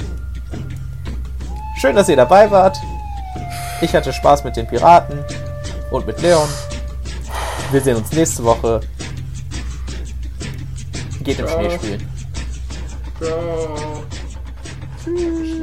Schön, dass ihr dabei wart. Ich hatte Spaß mit den Piraten und mit Leon. Wir sehen uns nächste Woche. Geht im Ciao. Schnee spielen. Ciao. Schneiden?